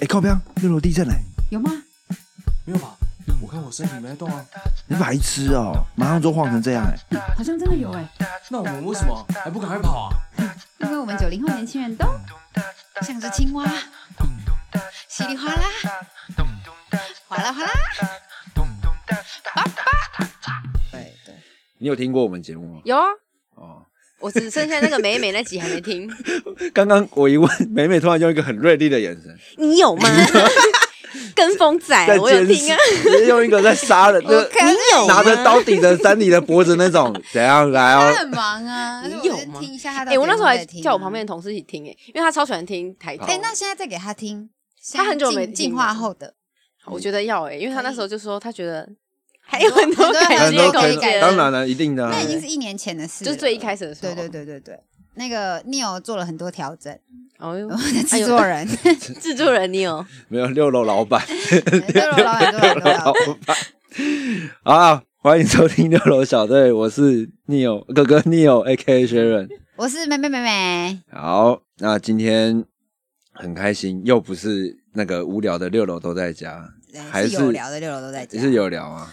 哎，靠边，六楼地震嘞！有吗？没有吧？我看我身体没在动啊。你白痴哦，马上就晃成这样哎！好像真的有哎，那我们为什么还不赶快跑啊？因为我们九零后年轻人都像只青蛙，稀里哗啦，哗啦哗啦。对对，你有听过我们节目吗？有啊，哦，我只剩下那个美美那集还没听，刚刚我一问，美美突然用一个很锐利的眼神。你有吗？跟风仔，我有监听啊，直接用一个在杀人，就是你有拿着刀顶着山里的脖子那种，怎样？来哦？他很忙啊，你有吗？听一下他的。哎，我那时候还叫我旁边的同事一起听，哎，因为他超喜欢听台通哎，，那现在再给他听，他很久没进化后的，我觉得要哎，因为他那时候就说他觉得还有很多改很多进空可以改间，当然了，一定的啊。那已经是一年前的事，就是最一开始的时候，对对对对对，那个 Neil 做了很多调整，哦哟 制作人，制作人 Neil 没有 六楼老板，六楼老板，六楼老老板，好啊，欢迎收听六楼小队，我是 Neil 哥哥 Neil，A. K. A. Sharon。我是妹妹妹妹，好，那今天很开心，又不是那个无聊的六楼都在家，还是是有聊的六楼都在家，也是有聊啊。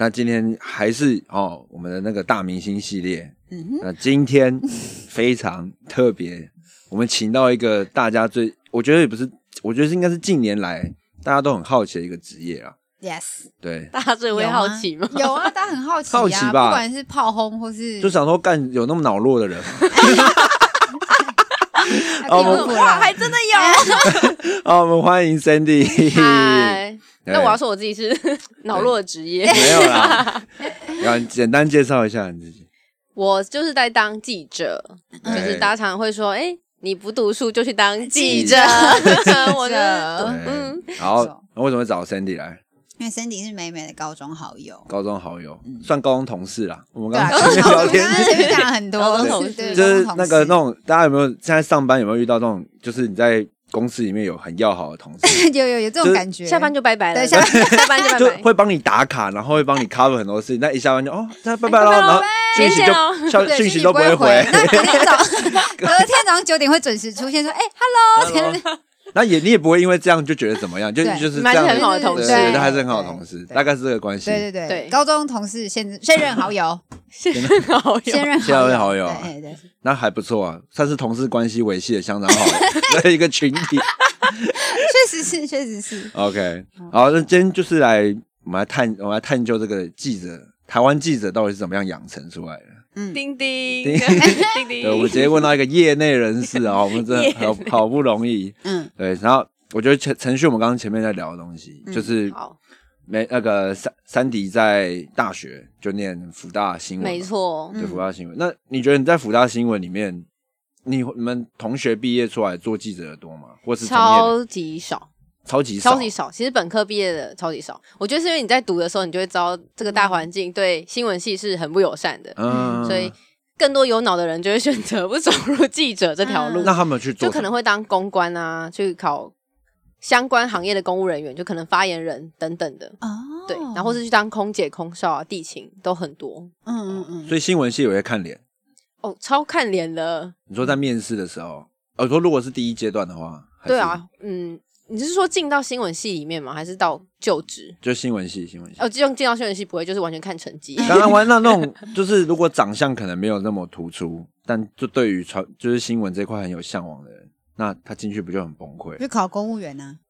是，那今天还是哦，我们的那个大明星系列。嗯哼，那今天非常特别，我们请到一个大家最，我觉得也不是，我觉得是应该是近年来大家都很好奇的一个职业啊。Yes，对，大家最会好奇吗？有啊，大家很好奇啊，好奇吧不管是炮轰或是就想说干有那么恼弱的人吗，啊我们 地府哇，还真的有。好，我们欢迎 Sandy。嗨，对那我要说我自己是 脑弱的职业，没有啦，然后简单介绍一下你自己。我就是在当记者，嗯。就是大家常常会说，哎，你不读书就去当记记者。者，我就对嗯，对，好那为什么会找 Sandy 来？因为 Cindy 是美美的高中好友，高中好友，算高中同事啦。我们刚刚前面聊天我，刚刚前面讲了很多，同事。就是那个那，种，大家有没有现在上班有没有遇到这种，就是你在公司里面有很要好的同事，有有有这种感觉，下班就拜拜了，对下班 下班就拜就拜。会帮你打卡，然后会帮你 cover 很多事情。那一下班就哦，那拜拜喽，拜拜咯然后讯息就消对讯息都不会回。那隔 天早隔天早上九点会准时出现，说：“哎，Hello。那也你也不会因为这样就觉得怎么样，就就是你们还这样是很好的同事对对对对还是很好的同事，大概是这个关”系。对对对对高中同事现 现任好友，现好友现任现任好友对对，那还不错啊，算是同事关系维系的相当好的 一个群体。确实是，确实是。OK，好，那今天就是来我们来探，我们来探究这个记者，台湾记者到底是怎么样养成出来的。嗯，叮叮 叮叮对，我们，直接问到一个业内人士啊，我们真的 好好不容易。嗯，对，然后我觉得程程序我们刚刚前面在聊的东西，嗯就是好，没那个三三迪在大学就念福大新闻，没错，对，嗯福大新闻。那你觉得你在福大新闻里面，你你们同学毕业出来做记者的多吗？或是超级少。超级少。超级少，其实本科毕业的超级少。我觉得是因为你在读的时候，你就会知道这个大环境对新闻系是很不友善的，嗯，所以更多有脑的人就会选择不走入记者这条路，那他们去做就可能会当公关啊，去考相关行业的公务人员，就可能发言人等等的。哦，对，然后是去当空姐、空少啊，地勤都很多。嗯嗯嗯，所以新闻系有些看脸。哦，超看脸的。你说在面试的时候，呃，说如果是第一阶段的话，对啊，，嗯，你是说进到新闻系里面吗？还是到就职？就新闻系，新闻系。哦，进进到新闻系不会，就是完全看成绩。当然，完那那种就是如果长相可能没有那么突出，但就对于传就是新闻这块很有向往的人，那他进去不就很崩溃？就考公务员呢？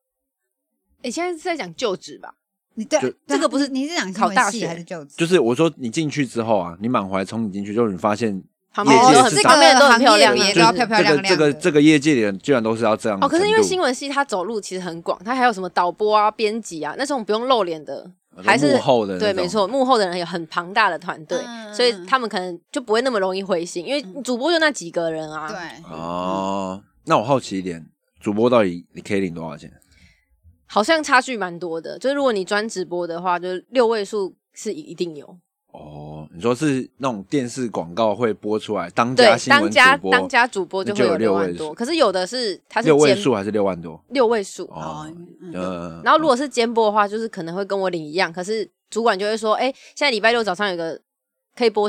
你现在是在讲就职吧？你对就这个不是你是讲考大学还是就职？就是我说你进去之后啊，你满怀憧憬进去，就是你发现旁边人都很业界是旁边人都很漂亮啊，就这个行业别都要漂漂是这个亮亮这个这个业界里人居然都是要这样哦，可是因为新闻系它走路其实很广，它还有什么导播啊、编辑啊那种不用露脸的，还是幕后的对，没错，幕后的人有很庞大的团队，嗯所以他们可能就不会那么容易灰心，因为主播就那几个人啊。对，哦。那我好奇一点，主播到底你可以领多少钱？好像差距蛮多的。就是如果你专直播的话，就是六位数是一定有。哦，你说是那种电视广告会播出来，当家，新闻当家主播当家主播就会有有六万多，可是有的是他是六位数还是六万多？六位数，哦，嗯呃，然后如果是兼播的话，就是可能会跟我领一样，可是主管就会说，哎、现在礼拜六早上有个可以播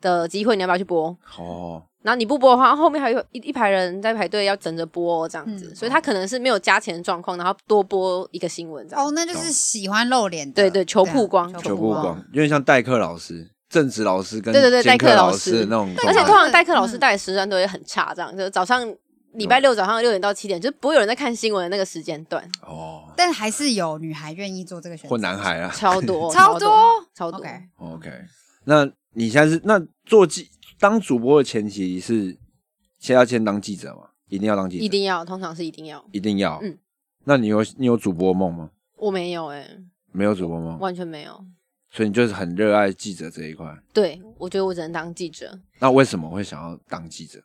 的机会，你要不要去播？哦，然后你不播的话，后面还有一一排人在排队要等着播、哦、这样子，嗯所以他可能是没有加钱的状况，然后多播一个新闻这样。哦，那就是喜欢露脸的，对对求啊曝光求曝光，有点像代课老师、正职老师跟对对对兼代课老师师。的那种状，而且通常代课老嗯。师带的时段都会很差，这样就早上礼拜六早上六点到七点，就不会有人在看新闻的那个时间段，哦，但还是有女孩愿意做这个选择，或男孩啊。超多超多 超多。OK，OK，那你现在是那做记当主播的前提是先要先当记者嘛？一定要当记者，一定要，通常是一定要。一定要。嗯，那你有你有主播梦吗？我没有哎、没有主播梦，完全没有。所以你就是很热爱记者这一块。对，我觉得我只能当记者。那为什么会想要当记者？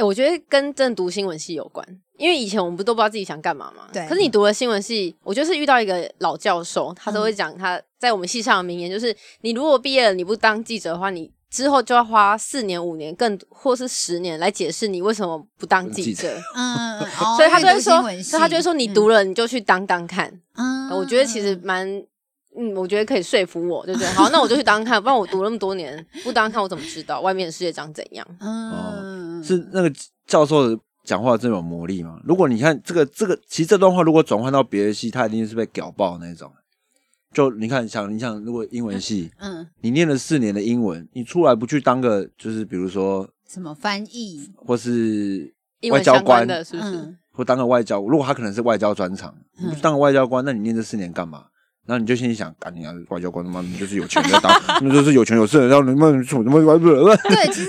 哎、我觉得跟真的读新闻系有关，因为以前我们不都不知道自己想干嘛嘛。对可是你读了新闻系，我就是遇到一个老教授，他嗯都会讲他在我们系上的名言，就是你如果毕业了你不当记者的话，你之后就要花四年、五年，更或是十年来解释你为什么不当记记者。嗯，所以他就会说，所以他就会说，你读了你就去当当看。嗯，我觉得其实蛮，嗯，我觉得可以说服我，对不对？好，那我就去当当看，不然我读那么多年不当当看，我怎么知道外面的世界长怎样？嗯，是那个教授的讲话真有魔力吗？如果你看这个这个，其实这段话如果转换到别的系，他一定是被屌爆那种。就你看，想你想，如果英文系，嗯，你念了四年的英文，你出来不去当个就是比如说什么翻译，或是外交官，的，是不是？嗯或当个外交，如果他可能是外交专长，你不去当个外交官，那你念这四年干嘛？然后你就心里想，赶紧啊，外交官他妈你就是有钱的当，那就是有权有势的，然后你们什么什么外对，其实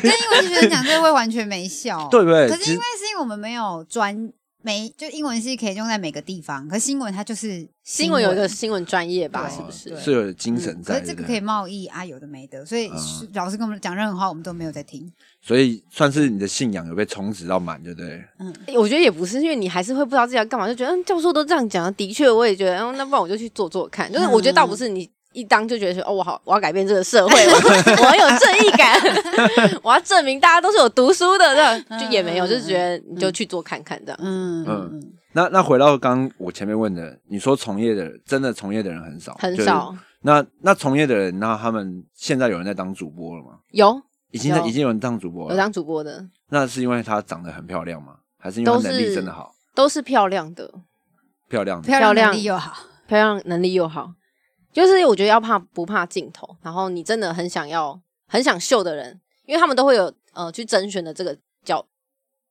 跟英文系学生讲这个会完全没效，对不对？可是因为是因为我们没有专没，就英文系可以用在每个地方，可是新闻它就是新闻有一个新闻专业吧，是不是？是有精神可在的，是这个可以贸易啊，有的没的，所以嗯老师跟我们讲任何话，我们都没有在听。所以算是你的信仰有被充值到满，对不对？欸我觉得也不是，因为你还是会不知道自己要干嘛，就觉得嗯，教授都这样讲，的确我也觉得，嗯，那不然我就去做做看。就是我觉得倒不是你一当就觉得说，哦，我好，我要改变这个社会，我我很有正义感，我要证明大家都是有读书的，这样就也没有，就是觉得你就去做看看这样。嗯嗯。嗯。那那回到刚刚我前面问的，你说从业的真的从业的人很少，就是很少。那那从业的人，那他们现在有人在当主播了吗？有。已经在已经有人当主播了，有当主播的，那是因为她长得很漂亮吗？还是因为能力是真的好？都是漂亮的，漂亮的，漂亮漂亮能力又好，漂亮能力又好，就是我觉得要怕不怕镜头，然后你真的很想要很想秀的人，因为他们都会有呃去甄选的这个角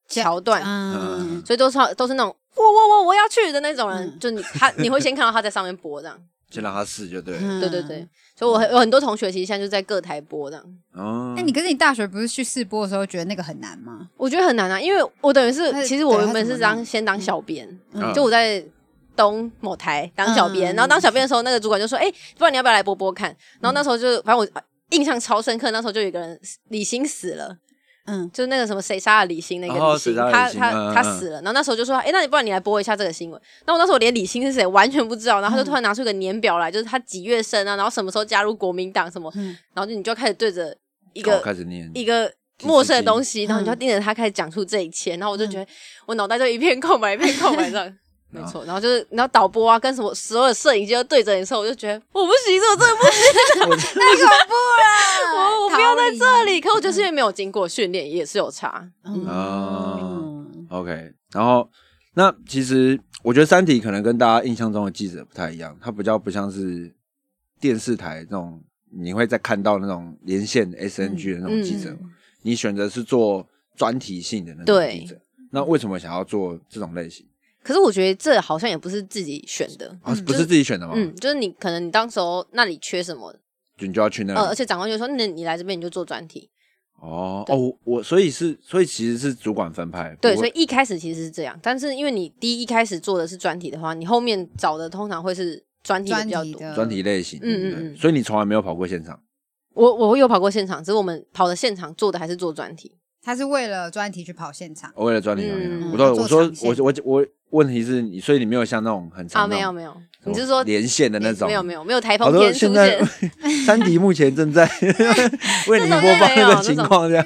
桥段，嗯，所以都是都是那种我我我我要去的那种人，嗯。就你他你会先看到他在上面播这样，先让他试就对对对对，，所以我很有很多同学其实现在就在各台播这样，哦，那你可是你大学不是去试播的时候觉得那个很难吗？我觉得很难啊，因为我等于是其实我原本是当先当小编，嗯。就我在。东某台当小编，嗯然后当小编的时候，那个主管就说：“哎、不然你要不要来播播看？”然后那时候就，反正我印象超深刻。那时候就有一个人李欣死了，嗯就是那个什么谁杀了李欣那个哦李欣，谁杀了李欣他他他死了。然后那时候就说：“哎、那你不然你来播一下这个新闻。”然后我那时候我连李欣是谁完全不知道，然后他就突然拿出一个年表来，就是他几月生啊，然后什么时候加入国民党什么，嗯然后就你就开始对着一一个开始念，一个陌生的东西，然后你就嗯盯着他开始讲出这一切，然后我就觉得我脑袋就一片空白，一片空白这样。没错，然后就是，然后导播啊，跟什么所有的摄影机都对着你的时候，我就觉得我不行，这我真的不行，太恐怖了，我我不要在这里。可我觉得是因为没有经过训练，也是有差。嗯 OK，然后那其实我觉得《三体》可能跟大家印象中的记者不太一样，它比较不像是电视台那种你会在看到那种连线 SNG 的那种记者，嗯你选择是做专题性的那种记者。那为什么想要做这种类型？可是我觉得这好像也不是自己选的，啊，不是自己选的吗？嗯，就是你可能你当时候那里缺什么，就你就要去那而且长官就说，那你来这边你就做专题，哦哦，我我所以是所以其实是主管分派，对，所以一开始其实是这样，但是因为你第一开始做的是专题的话，你后面找的通常会是专题比较多。专题的专题类型，嗯嗯嗯所以你从来没有跑过现场。我我有跑过现场，只是我们跑的现场做的还是做专题。他是为了专题去跑现场，我为了专题跑现场，嗯我说我说我我我问题是你，所以你没有像那种很长啊，没有没没有，你是说连线的那种？没有没有没有台风天出现在现，三迪目前正在 为你播放没有那个情况，这样。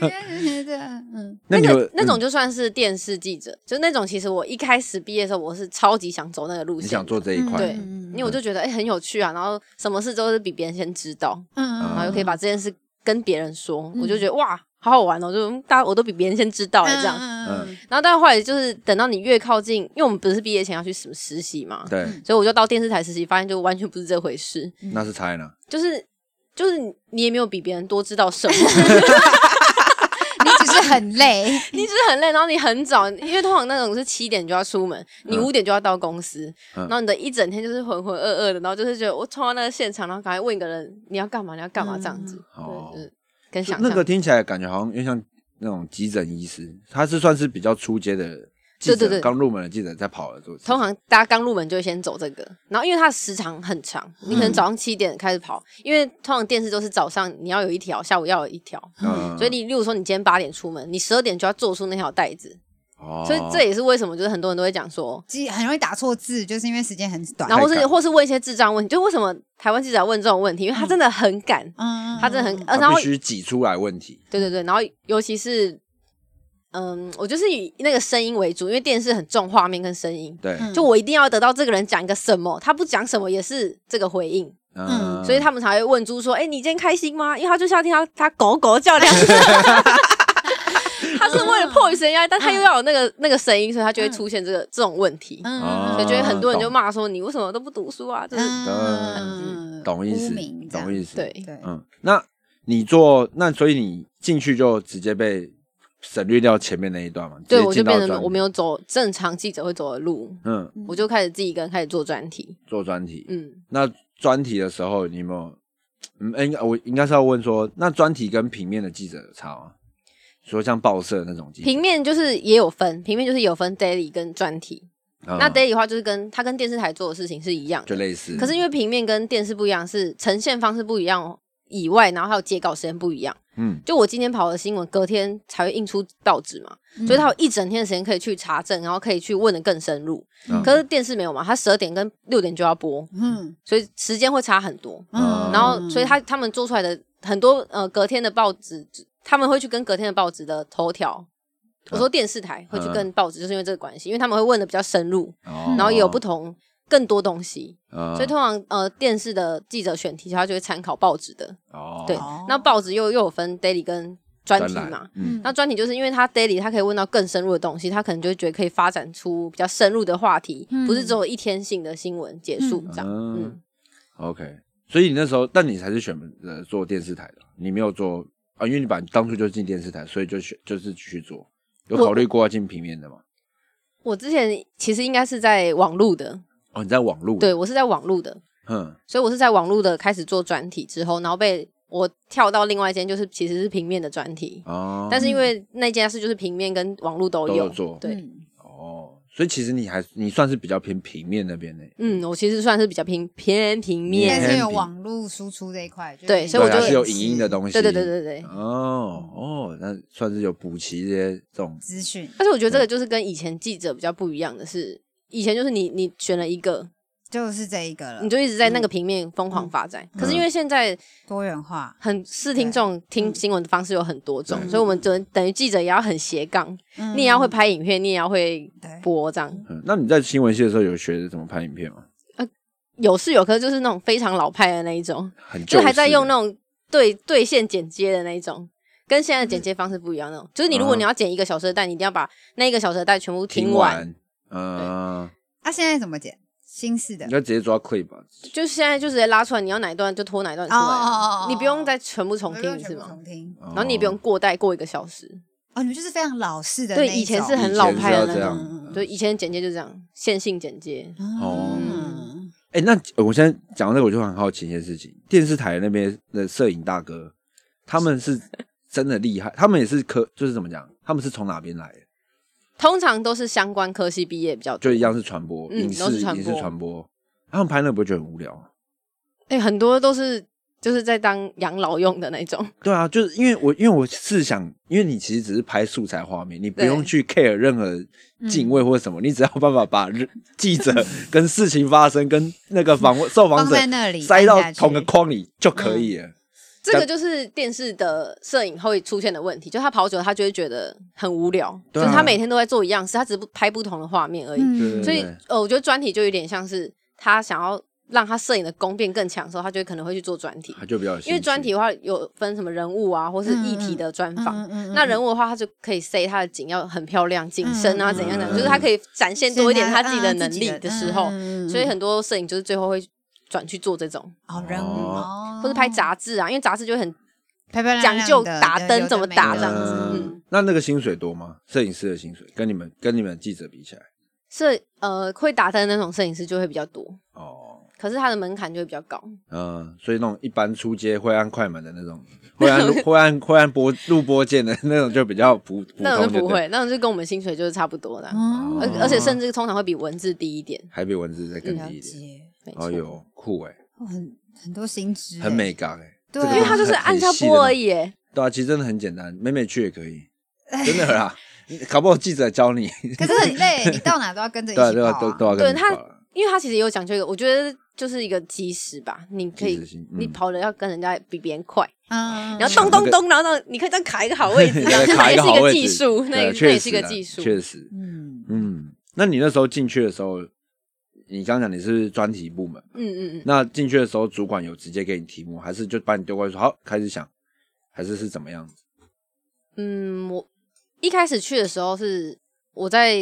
嗯，那个那种嗯就算是电视记者，就那种其实我一开始毕业的时候，我是超级想走那个路线，你想做这一块？对嗯因为我就觉得哎、很有趣啊，然后什么事都是比别人先知道，嗯然后又可以把这件事跟别人说，嗯我就觉得哇，好好玩哦，就嗯大家我都比别人先知道了这样。嗯嗯然后但后来就是等到你越靠近，因为我们不是毕业前要去什么实习嘛，对，所以我就到电视台实习，发现就完全不是这回事，那是猜呢。就是就是你也没有比别人多知道什么 你只是很累，你只是很累，然后你很早，因为通常那种是七点就要出门，你嗯。五点就要到公司，嗯。然后你的一整天就是浑浑噩噩的，然后就是觉得我冲到那个现场，然后赶快问一个人你要干嘛，你要干嘛这样子，哦。对，就是跟想象那个听起来感觉好像有点像那种急诊医师，他是算是比较出街的记者，对对对。刚入门的记者在跑的做事。通常大家刚入门就会先走这个，然后因为它的时长很长，你可能早上七点开始跑，因为通常电视都是早上你要有一条，下午要有一条，嗯。所以你例如说你今天八点出门，你十二点就要做出那条带子，哦所以这也是为什么就是很多人都会讲说，记很容易打错字，就是因为时间很短。然后或是或是问一些智障问题，就为什么台湾记者要问这种问题，因为他真的很赶，嗯，他真的很，呃，然后必须挤出来问题。对对对，然后尤其是。嗯，我就是以那个声音为主，因为电视很重画面跟声音，对，嗯就我一定要得到这个人讲一个什么，他不讲什么也是这个回应，嗯，所以他们才会问猪说：“哎、你今天开心吗？”因为他就是要听到他狗狗叫两声，他是为了破于声音压力，但他又要有那个那个声音，所以他就会出现这个这种问题，嗯所以就会很多人就骂说：“你为什么都不读书啊？”就是、嗯懂意思懂意思。对对，嗯，那你做那所以你进去就直接被省略掉前面那一段嘛？对，我就变成我没有走正常记者会走的路，嗯我就开始自己一个人开始做专题。做专题。嗯，那专题的时候，你有没有？嗯，应该我应该是要问说，那专题跟平面的记者有差吗？说像报社那种记者，平面就是也有分，平面就是有分 daily 跟专题。嗯那 daily 的话就是跟它跟电视台做的事情是一样的就类似。可是因为平面跟电视不一样，是呈现方式不一样以外，然后还有截稿时间不一样。嗯，就我今天跑的新闻，隔天才会印出报纸嘛，嗯所以它有一整天的时间可以去查证，然后可以去问的更深入。嗯可是电视没有嘛，它十二点跟六点就要播，嗯所以时间会差很多。嗯然后，所以他他们做出来的很多呃隔天的报纸，他们会去跟隔天的报纸的头条。我说电视台会去跟报纸，就是因为这个关系，因为他们会问的比较深入，哦然后也有不同更多东西。嗯所以通常呃电视的记者选题，他就会参考报纸的，哦对哦。那报纸又又有分 daily 跟专题嘛。嗯那专题就是因为他 daily 他可以问到更深入的东西，他可能就会觉得可以发展出比较深入的话题，嗯不是只有一天性的新闻结束这样。嗯嗯，OK，所以你那时候，但你才是选呃做电视台的，你没有做啊，因为你把当初就进电视台，所以就选就是去做。有考虑过要进平面的吗？我之前其实应该是在网路的，哦，你在网路对，我是在网路的，嗯所以我是在网路的开始做专题之后，然后被我跳到另外一间，就是其实是平面的专题。哦，但是因为那件事就是平面跟网路都有都有做对，所以其实你还你算是比较偏平面那边的，嗯，我其实算是比较偏偏平面，但是有网络输出这一块，就是对所以我就是有影音的东西，对对对对对。哦哦，那算是有补齐这些这种资讯，但是我觉得这个就是跟以前记者比较不一样的是，以前就是你你选了一个，就是这一个了你，就一直在那个平面疯狂发展。可是因为现在多元化，很视听众听新闻的方式有很多种，所以我们等等于记者也要很斜杠，嗯你也要会拍影片，你也要会播这样。嗯，那你在新闻系的时候有学怎么拍影片吗？有是有，可是就是那种非常老派的那一种，就还在用那种种对对线剪接的那一种。跟现在的剪接方式不一样，那种就是你如果嗯你要剪一个小时的带，你一定要把那一个小时的带全部听听完。嗯，那，现在怎么剪？新式的你要直接抓 clip 吧？就是现在就直接拉出来，你要哪一段就拖哪一段出来，哦你不用再全部重我听一次吗？用全部重听然然后你也不用过带过一个小时。哦，你们就是非常老式的那对，种，以前是很老派的那以前是要这样种，对，以前剪接就这样，线性简介。哦嗯，哎、那呃我现在讲到这个，我就很好奇一件事情：电视台那边的摄影大哥，他们是真的厉害，他们也是科，就是怎么讲？他们是从哪边来的？通常都是相关科系毕业比较多，就一样是传播，嗯影视都是传播影视传播。他们拍那不会觉得很无聊吗？哎、很多都是就是在当养老用的那种。对啊，就是因为我因为我是想，因为你其实只是拍素材画面，你不对用去 care 任何敬畏或什么，你只要有办法把人记者 跟事情发生跟那个访问受访放者在那里塞到按下去同个框里就可以了。这个就是电视的摄影会出现的问题，就他跑久了，他就会觉得很无聊，啊就是他每天都在做一样事，他只不拍不同的画面而已。所以呃，我觉得专题就有点像是他想要让他摄影的功变更强的时候，他就会可能会去做专题。他就比较有因为专题的话有分什么人物啊，或是议题的专访。嗯嗯嗯那人物的话，他就可以 say 他的景要很漂亮、景深啊，怎样的，嗯就是他可以展现多一点他自己的嗯能力的时候，所以很多摄影就是最后会转去做这种，哦人物哦哦，或是拍杂志啊，因为杂志就会很漂漂亮讲究的打灯怎么打这样子嗯嗯那那个薪水多吗？摄影师的薪水跟你们跟你们记者比起来，摄呃会打灯的那种摄影师就会比较多，哦，可是他的门槛就会比较高。嗯，所以那种一般出街会按快门的那种，会按录 会按会按播录播键的那种，就比较普普那种就不会，那种就跟我们薪水就是差不多的啊，哦而而且甚至通常会比文字低一点。还比文字再更低一点。解，没错，哦哟，酷哎，很多薪资，很美感哎，对啊因为他就是按下播而已耶。对啊，其实真的很简单，美美去也可以，真的啦。搞不好记者教你，可是很累，你到哪都要跟着一起对啊，跑啊。都都要跟对他因为他其实也有讲究一个，我觉得就是一个基石吧，你可以你跑的要跟人家比别人快，嗯，然后咚咚咚，然后呢，你可以这样卡一个好位置，那也是一个技术，那也那也是一个技术。确实，嗯，嗯，那你那时候进去的时候，你刚讲你是专题部门，嗯嗯嗯，那进去的时候主管有直接给你题目，还是就把你丢过去说好开始想，还是是怎么样子？嗯，我一开始去的时候是我在，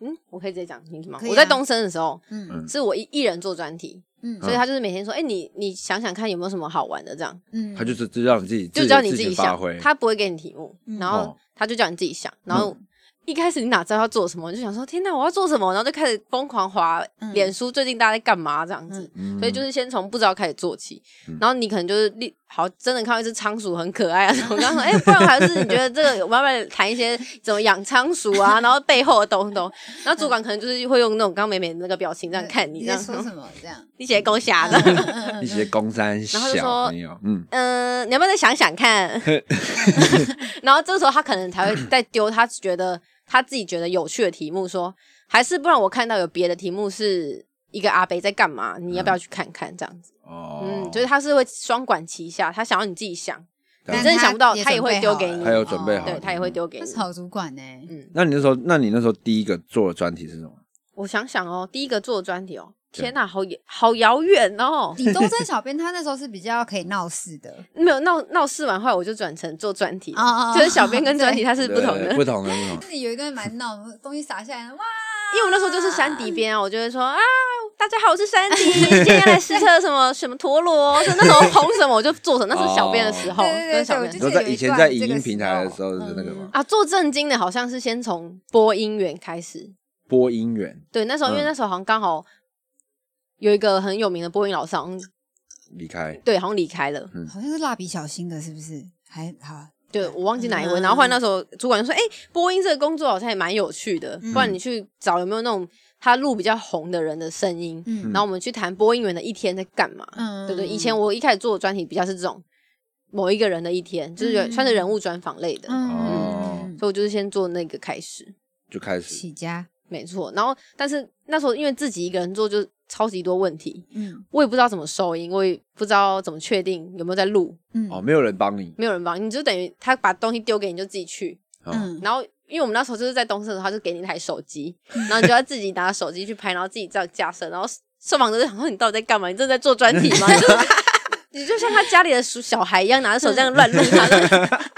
嗯，我可以直接讲清楚吗？啊。我在东升的时候，嗯。是我一一人做专题，嗯。所以他就是每天说，哎、你你想想看有没有什么好玩的，这样嗯，他就是知道你自己，就叫你自自己想己发挥，，他不会给你题目，嗯。然后哦。他就叫你自己想，然后。一开始你哪知道要做什么，你就想说天哪，我要做什么，然后就开始疯狂滑嗯。脸书，最近大家在干嘛这样子，嗯。所以就是先从不知道开始做起，嗯。然后你可能就是立好真的看到一只仓鼠很可爱啊，我刚刚说哎、不然还是你觉得这个我们要不要谈一些怎么养仓鼠啊，然后背后的东东，然后主管可能就是会用那种刚刚美美的那个表情这样看你，这样你在说什么？这样，你写勾瞎的，一些公山然后就小说朋友，嗯，嗯、你要不要再想想看？然后这时候他可能才会再丢他觉得他自己觉得有趣的题目，说还是不然我看到有别的题目是一个阿北在干嘛，你要不要去看看？这样子，哦，嗯，就是他是会双管齐下，他想要你自己想，但你真的想不到，他也会丢给你，他有准备好对他也会丢给你他是。好主管呢。嗯，那你那时候，那你那时候第一个做的专题是什么？我想想哦，第一个做的专题哦，对天哪，好遥好遥远哦，李东真小编他那时候是比较可以闹事的，没有闹闹事完后来我就转成做专题，哦哦哦就是小编跟专题对它是不同的，不同的，不同的。自己有一个人蛮闹，东西洒下来，哇！因为我那时候就是山底边啊，我就会说啊，大家好，我是山迪，今天来试测什么什么陀螺，就那时候红什么我就做什么，那是小编的时候，对对对跟小编就你说在以前在影音平台的时候嗯是那个吗？啊，做正经的好像是先从播音员开始，播音员对，那时候因为嗯那时候好像刚好有一个很有名的播音老师，好像离开，对，好像离开了，好像是蜡笔小新的，是不是？还好，对我忘记哪一位，嗯。然后后来那时候主管就说，哎，播音这个工作好像也蛮有趣的，嗯。不然你去找有没有那种他录比较红的人的声音，嗯。然后我们去谈播音员的一天在干嘛，嗯。对对，以前我一开始做的专题比较是这种某一个人的一天，就是有嗯算是人物专访类的，哦。嗯，所以我就是先做那个开始，就开始。起家，没错。然后，但是那时候因为自己一个人做，就超级多问题，嗯我也不知道怎么收音，我也不知道怎么确定有没有在录，嗯哦，没有人帮你，没有人帮，你就等于他把东西丢给你，就自己去。哦嗯，然后，因为我们那时候就是在东升的时候，他就给你一台手机，然后你就要自己拿手机去拍，然后自己这样架设，然后受访者就想说你到底在干嘛？你真的在做专题吗？就是 你就像他家里的鼠小孩一样，拿着手这样乱录他。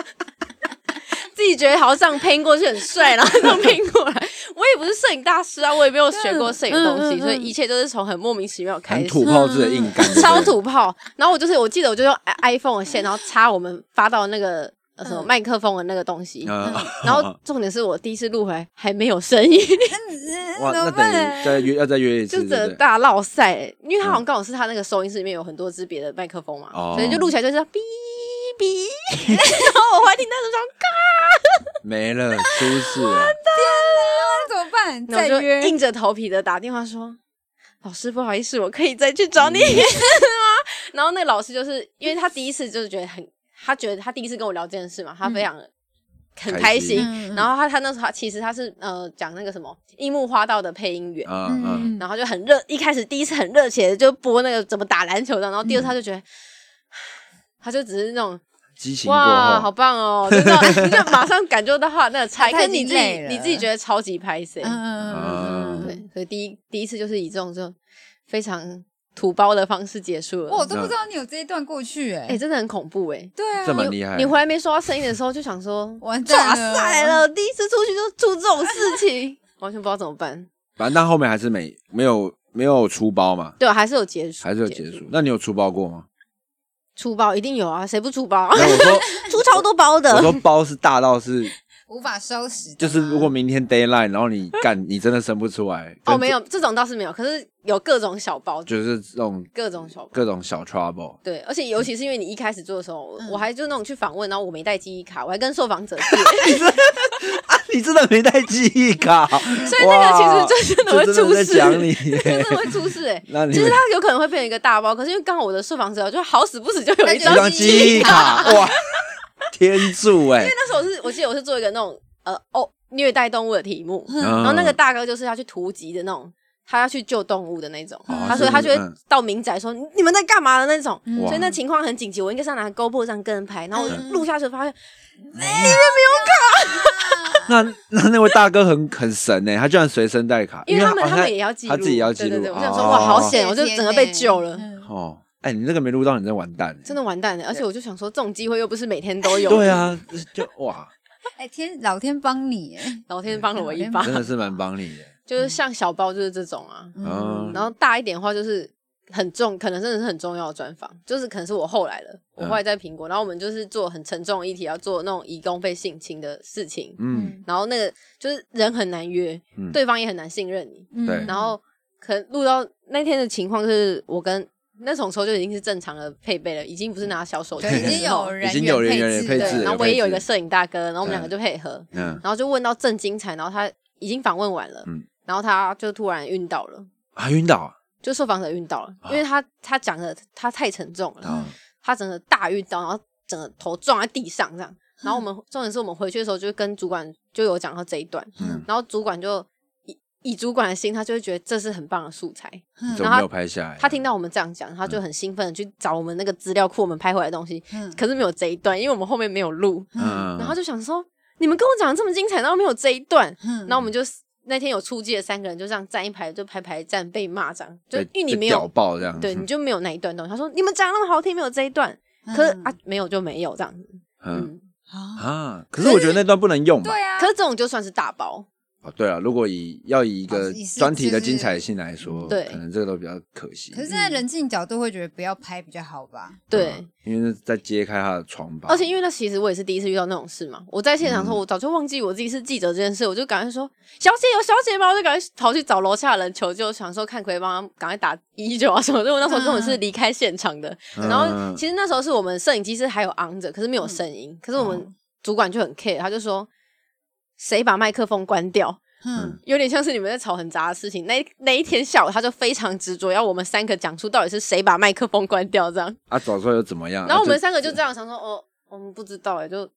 自己觉得好像这样拼过去很帅，然后这样拼过来。我也不是摄影大师啊，我也没有学过摄影的东西，嗯嗯嗯所以一切都是从很莫名其妙开始。土炮制的硬干，超土炮。然后我就是我记得我就用 iPhone 的线，然后插我们发到那个呃什么嗯。麦克风的那个东西。嗯。然后 重点是我第一次录回来还没有声音，哇，那等于再约要再约一次，就？整个大闹赛、因为他好像刚好是他那个收音室里面有很多支别的麦克风嘛，哦。所以就录起来就是哔哔，然后我还听到那种没了，出事了，那怎么办？然后就再约硬着头皮的打电话说：“老师，不好意思，我可以再去找你吗？” 然后那个老师就是因为他第一次就是觉得很，他觉得他第一次跟我聊这件事嘛，他非常很开开心然后他他那时候他其实他是呃讲那个什么樱木花道的配音员，然后就很热，一开始第一次很热血的就播那个怎么打篮球的，然后第二次他就觉得。他就只是那种激情过哇，好，棒哦！真的，你就马上感受到他那个菜，他已可是你自己你自己觉得超级拍谁？嗯对，所以第一第一次就是以这种这种非常土包的方式结束了。我都不知道你有这一段过去哎、哎、真的很恐怖哎、对啊，这么厉害。你回来没收到声音的时候，就想说完哇蛋了，塞了，第一次出去就出这种事情，完全不知道怎么办。反正但后面还是没没有没有出包嘛，对，还是有结束，还是有结束。那你有出包过吗？出包一定有啊，谁不出包？那我说出超多包的我。说包是大到是，无法收拾，就是如果明天 d a y l i n e 然后你干，你真的生不出来。哦，没有这种倒是没有，可是有各种小包，就是这种各种小包。各种小 trouble。对，而且尤其是因为你一开始做的时候，嗯我还就那种去访问，然后我没带记忆卡，我还跟受访者借，啊，你真的没带记忆卡，所 所以那个其实就 真的会出事，在讲你真。的会出事哎、那你其实它有可能会变成一个大包，可是因为刚好我的受访者就好死不死就有一张记忆卡，哇，天助哎！因为那时候我是我记得我是做一个那种呃哦虐待动物的题目，然然后那个大哥就是要去突击的那种，他要去救动物的那种，哦他说他就会嗯。到民宅说你你们在干嘛？的那种，所以那情况很紧急，我应该是要拿 GoPro 上跟人拍，然后我就嗯。录下去发现 那那那位大哥很很神呢，他居然随身带卡，因为他们他们也要记录，他自己要记录对对对，我哦想说哇好险，我就整个被救了。嗯哦。哎，你那个没录到，你真完蛋。真的完蛋了，而且我就想说，这种机会又不是每天都有。对，啊，就哇，哎、天，老天帮你哎，老天帮了我一把，真的是蛮帮你的。就是像小包就是这种啊，嗯。然后大一点的话就是很重，可能真的是很重要的专访，就是可能是我后来的，我嗯。后来在苹果，然后我们就是做很沉重的议题，要做那种义工被性侵的事情，嗯，然后那个就是人很难约，嗯。对方也很难信任你，嗯对。然后可能录到那天的情况就是我跟。那种时候就已经是正常的配备了，已经不是拿小手机已经有人已经有人配对，然后我也有一个摄影大哥，然后我们嗯两个就配合，嗯。然后就问到正精彩，然后他已经访问完了，嗯然后他就突然晕倒了，啊，晕倒啊就受访者晕倒了，因为他他讲的他太沉重了，啊，他整个大晕倒，然后整个头撞在地上这样。然后我们 重点是我们回去的时候，就跟主管就有讲到这一段，嗯，然后主管就以以主管的心，他就会觉得这是很棒的素材。嗯然后你怎么没有拍下来？他听到我们这样讲，他就很兴奋的去找我们那个资料库，我们拍回来的东西，嗯可是没有这一段，因为我们后面没有录。嗯，然后就想说，你们跟我讲的这么精彩，然后没有这一段，嗯然后我们就那天有出击的三个人就这样站一排，就排排站被骂这样，就被因为你没有爆这样，对，你就没有那一段东西。他说你们讲那么好听，没有这一段，可是啊没有就没有这样子。嗯。啊，可是我觉得那段不能用？对啊，可是这种就算是大包，哦，对啊，如果以要以一个专题的精彩性来说，对可能这个都比较可惜。可是站在人性角度会觉得不要拍比较好吧？对。嗯因为那在揭开他的疮疤，而且因为那其实我也是第一次遇到那种事嘛，我在现场的时候，嗯我早就忘记我自己是记者这件事，我就赶快说小姐有小姐吗？我就赶快跑去找楼下的人求救，想说看可以帮他赶快打一一九啊什么的。我那时候根本是离开现场的，嗯然后其实那时候是我们摄影机是还有昂着，可是没有声音。可是我哦们主管就很 care，他就说谁把麦克风关掉，嗯，有点像是你们在吵很杂的事情。那那一天下午，他就非常执着要我们三个讲出到底是谁把麦克风关掉这样。啊，找出来又怎么样？然后我们啊三个就这样想说，哦，我们不知道哎，就就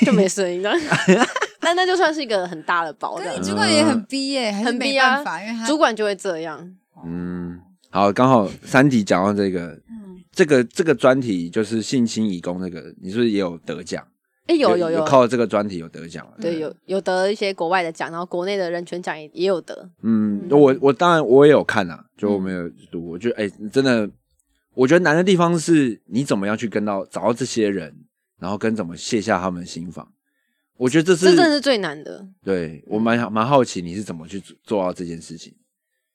就没声音这样。但那就算是一个很大的包这样可你，主管也很逼耶，还是没很逼啊办法，因为他主管就会这样。嗯，好，刚好三题讲到这个，嗯这个这个专题就是性侵义工那个，你是不是也有得奖？哎，有有有，靠这个专题有得奖了。对，有有得一些国外的奖，然后国内的人权奖也也有得。嗯，我我当然我也有看啊，就我没有读，我觉得哎、真的，我觉得难的地方是你怎么样去跟到找到这些人，然后跟怎么卸下他们的心防。我觉得这是这真的是最难的。对我蛮好蛮好奇你是怎么去做做到这件事情。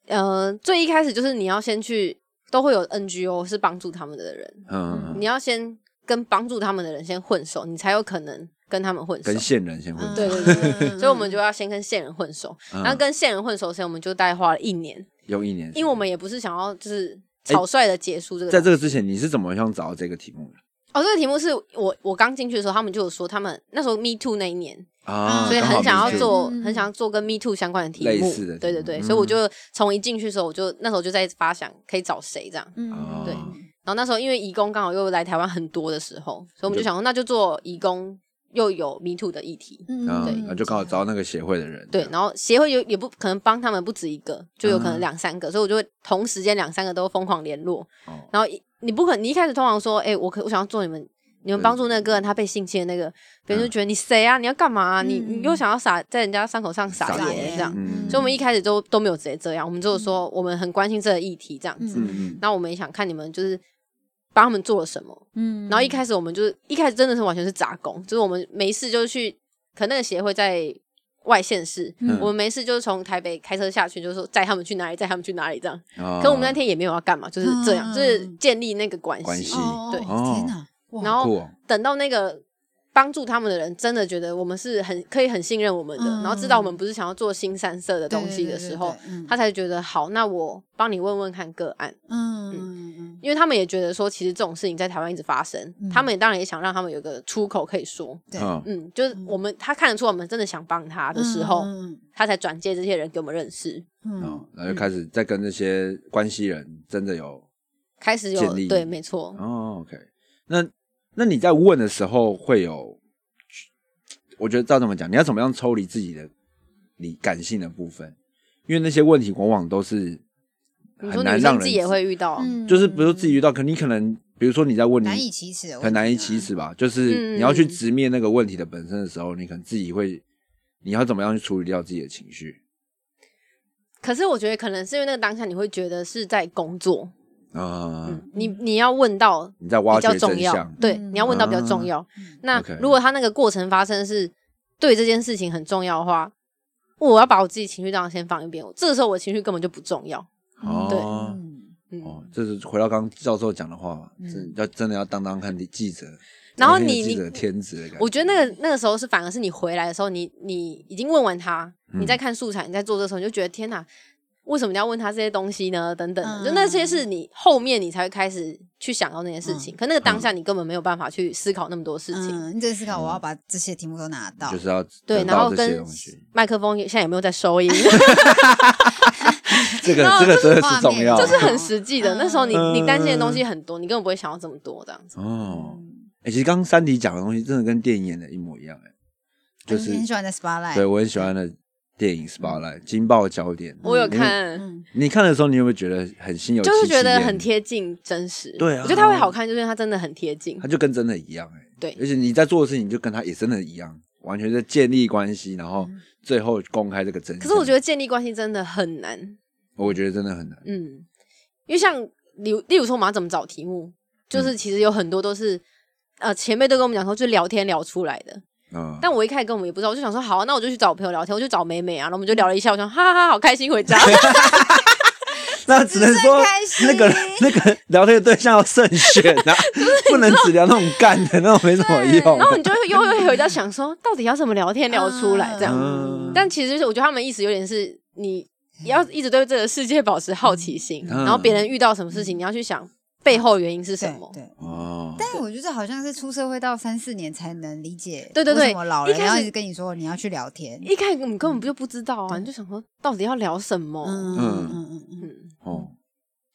呃，最一开始就是你要先去，都会有 NGO 是帮助他们的人，嗯，你要先跟帮助他们的人先混熟，你才有可能跟他们混熟。跟。线人先混熟。对对对 对，所以我们就要先跟线人混熟，嗯。然后跟线人混熟的时间，我们就大概花了一年，用一年，因为我们也不是想要就是草率的结束这个。在这个之前你是怎么样找到这个题目的？哦，这个题目是我我刚进去的时候，他们就有说，他们那时候 Me Too 那一年，啊？所以很想要做，嗯。很想要做跟 Me Too 相关的题目，类似的对对对，嗯。所以我就从一进去的时候，我就那时候就在发想可以找谁这样。嗯。哦对。然后那时候因为义工刚好又来台湾很多的时候，所以我们就想说，那就做义工又有 Me Too 的议题。嗯对嗯，那就刚好找那个协会的人，对，然后协会有也不可能帮他们不止一个，就有可能嗯两三个，所以我就会同时间两三个都疯狂联络。哦然后你不可能，你一开始通常说，哎、我可我想要做你们你们帮助那个个人，他被性侵的那个，别人就觉得你谁啊？你要干嘛啊、你嗯你又想要撒在人家伤口上撒撒盐盐这样。嗯所以我们一开始都都没有直接这样，我们只有说我们很关心这个议题这样子。那我们也想看你们就是帮他们做了什么。嗯。然后一开始我们就是一开始真的是完全是杂工，就是我们没事就去，可能那个协会在外县市，嗯。我们没事就是从台北开车下去，就是说载他们去哪里，载他们去哪里这样。哦。可我们那天也没有要干嘛，就是这样，嗯就是建立那个关系。关系。对。哦天哪，哇。然后酷哦。等到那个帮助他们的人真的觉得我们是很可以很信任我们的，嗯然后知道我们不是想要做新三色的东西的时候，，对对对对对他才觉得好，那我帮你问问看个案，嗯嗯嗯因为他们也觉得说，其实这种事情在台湾一直发生，嗯。他们也当然也想让他们有个出口可以说，对。嗯。嗯，就是我们他看得出我们真的想帮他的时候，嗯他才转介这些人给我们认识，嗯。哦，然后就开始在跟那些关系人真的有开始有建立。对，没错，哦，OK，那那你在问的时候会有，我觉得照这么讲，你要怎么样抽离自己的你感性的部分？因为那些问题往往都是很难让人自己也会遇到，嗯。就是比如说自己遇到，可你可能比如说你在问你难以启齿很难以启齿吧，就是嗯你要去直面那个问题的本身的时候，你可能自己会，你要怎么样去处理掉自己的情绪？可是我觉得可能是因为那个当下你会觉得是在工作，啊？嗯，你你要问到你在挖掘比较重要真相，，对，嗯你要问到比较重要。那如果他那个过程发生是对这件事情很重要的话，我要把我自己情绪当然先放一边，这个时候我情绪根本就不重要。哦。嗯嗯，哦，这是回到刚刚教授讲的话嘛，嗯真要真的要当当看记者，然后你你的记者天职的感觉，我觉得那个那个时候是反而是你回来的时候，你你已经问完他，嗯你在看素材，你在做这时候，你就觉得天哪，为什么你要问他这些东西呢？等等就那些是你后面你才会开始去想到那些事情，可那个当下你根本没有办法去思考那么多事情。嗯，你在思考，我要把这些题目都拿到，就是要对，然后跟麦克风现在有没有在收音？这个这个真的是重要，就是很实际的。嗯那时候你嗯你担心的东西很多，你根本不会想到这么多这样子。哦。嗯哎，其实刚刚三迪讲的东西真的跟电影演的一模一样，哎，就是你很喜欢的 spotlight，对我很喜欢的电影《Spotlight》惊爆焦点，我有看，嗯。你看的时候，你有没有觉得很心有戚戚就是觉得很，贴近真实。对啊。我觉得它会好看，就是因为它真的很贴近。它。就跟真的一样，哎，对。而且你在做的事情就跟它也真的一样，完全在建立关系，然后最后公开这个真相。可是我觉得建立关系真的很难，我觉得真的很难，嗯，因为像例例如说我们要怎么找题目，嗯就是其实有很多都是呃前辈都跟我们讲说，就聊天聊出来的。嗯，但我一开始跟我们也不知道，我就想说好，那我就去找我朋友聊天，我就找美美啊，然后我们就聊了一下，我想哈哈哈，好开心，回家。那只能说那个那个聊天的对象要慎选啊，不能只聊那种干的那种没什么用。然后你就会又会回家想说，到底要怎么聊天聊出来 这样？嗯但其实我觉得他们意思有点是你要一直对这个世界保持好奇心，嗯然后别人遇到什么事情，你要去想背后原因是什么。对。对。哦，但我觉得好像是出社会到三四年才能理解，对对对。为什么老人一开始要一直跟你说你要去聊天，一开始我们根本就不知道啊，你就想说到底要聊什么？嗯嗯。嗯嗯哦，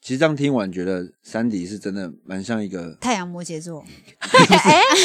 其实这样听完，觉得山迪是真的蛮像一个太阳摩羯座，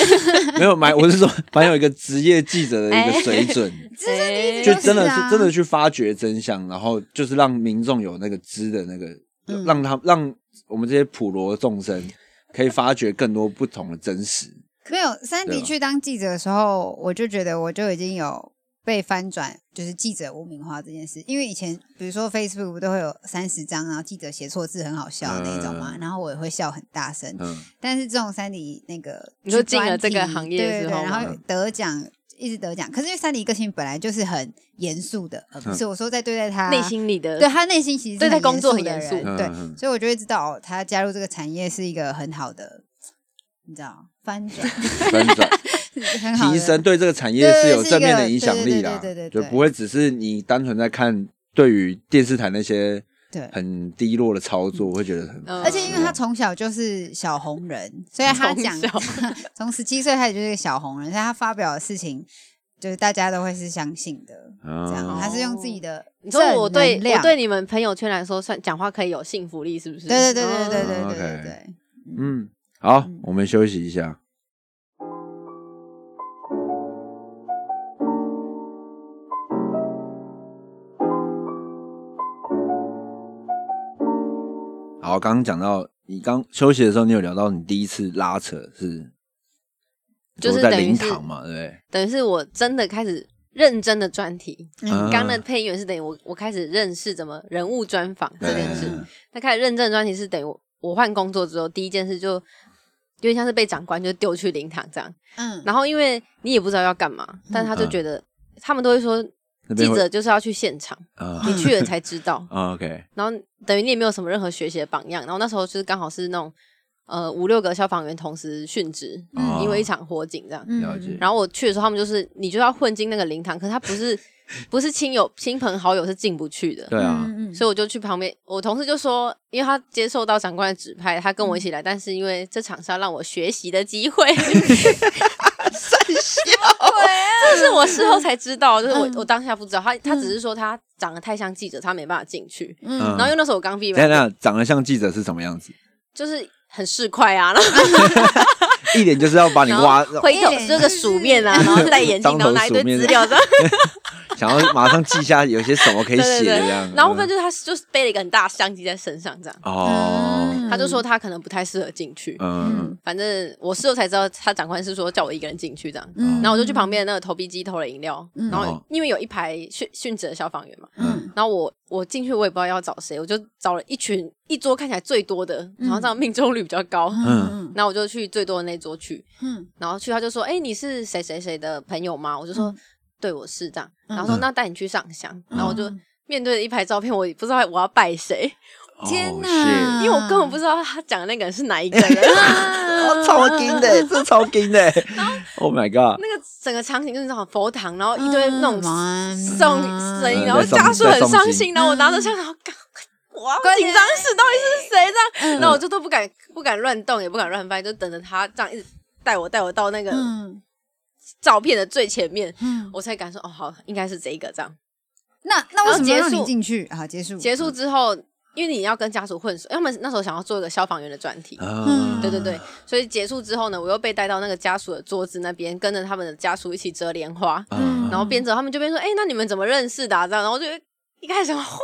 没有蛮，我是说蛮有一个职业记者的一个水准，哎？就真的是真的去发掘真相，然后就是让民众有那个知的那个，嗯让他让我们这些普罗众生可以发掘更多不同的真实。没有三迪去当记者的时候，我就觉得我就已经有被翻转，就是记者污名化这件事。因为以前比如说 Facebook 不都会有三十张，然后记者写错字很好笑的那种嘛，嗯然后我也会笑很大声。嗯，但是这种三迪那个你说进了这个行业对对对，之后然后得奖。一直得奖，可是因为三里个性本来就是很严肃的，而不是我说在对待他内心里的对他内心其实对待工作很严肃。对所以我就会知道哦他加入这个产业是一个很好的，你知道翻转，翻转。很好提升对这个产业是有正面的影响力啦对对对对对，对。就不会只是你单纯在看对于电视台那些对。很低落的操作，我会觉得很，嗯。而且因为他从小就是小红人，所以他讲 从十七岁开始就是个小红人，所以他发表的事情就是大家都会是相信的。这样，啊。他是用自己的你说我对正能量。我对你们朋友圈来说，算讲话可以有信服力，是不是？对对对对对对哦对对。对，嗯，好嗯，我们休息一下。好，刚刚讲到你刚休息的时候，你有聊到你第一次拉扯是就是等于是灵堂嘛，对不对？等于是我真的开始认真的专题。嗯刚刚的配音员是等于我我开始认识怎么人物专访这件事。嗯那开始认真的专题是等于我我换工作之后第一件事就有点像是被长官就丢去灵堂这样。嗯，然后因为你也不知道要干嘛，但他就觉得、他们都会说记者就是要去现场，啊你去了才知道。啊，OK，然后等于你也没有什么任何学习的榜样。然后那时候就是刚好是那种呃五六个消防员同时殉职，嗯因为一场火警这样。嗯了解然后我去的时候，他们就是你就要混进那个灵堂，可是他不是不是亲友亲朋好友是进不去的。对啊，嗯所以我就去旁边，我同事就说，因为他接受到长官的指派，他跟我一起来，但是因为这场是要让我学习的机会，这是我事后才知道，就是我、嗯我当下不知道，他他只是说他长得太像记者，他没办法进去。嗯嗯然后因为那时候我刚毕业等一下嘛，等一下长得像记者是什么样子？就是很市侩啊，然后 一脸就是要把你挖，回头一脸这个鼠面啊，然后戴眼镜，然后拿一堆资料这样。想要马上记下有些什么可以写的这样。然后分就是他就是背了一个很大的相机在身上这样，哦，他就说他可能不太适合进去。嗯，反正我事后才知道，他长官是说叫我一个人进去这样。嗯。然后我就去旁边的那个投币机投了饮料，嗯。然后哦。因为有一排殉殉职的消防员嘛，嗯。然后我我进去我也不知道要找谁，我就找了一群一桌看起来最多的，然后这样命中率比较高，嗯。然后我就去最多的那桌去，嗯。然后去他就说：“哎、你是谁谁谁的朋友吗？”我就说：“嗯对，我是。这样。”嗯。然后说：“那带你去上香。然后我就嗯面对着一排照片，我也不知道我要拜谁，天哪，哪，因为我根本不知道他讲的那个人是哪一个人。哦超惊的，这超惊的，Oh my god！那个整个场景就是那种佛堂，然后一堆那种嗯诵声音，嗯然后家属很伤心，然后我拿着枪，然后干，我要紧张死，到底是谁这样？嗯然后我就都不敢不敢乱动，也不敢乱翻，就等着他这样一直带我带我到那个嗯照片的最前面，嗯，我才敢说哦，好，应该是这个这样。那那为什么结束进去？好，结束结束之后，因为你要跟家属混熟，他们那时候想要做一个消防员的专题。嗯对对对，所以结束之后呢，我又被带到那个家属的桌子那边，跟着他们的家属一起折莲花。嗯然后边折他们就边说：“哎、那你们怎么认识的、啊？”这样，然后我就一开始想，轰，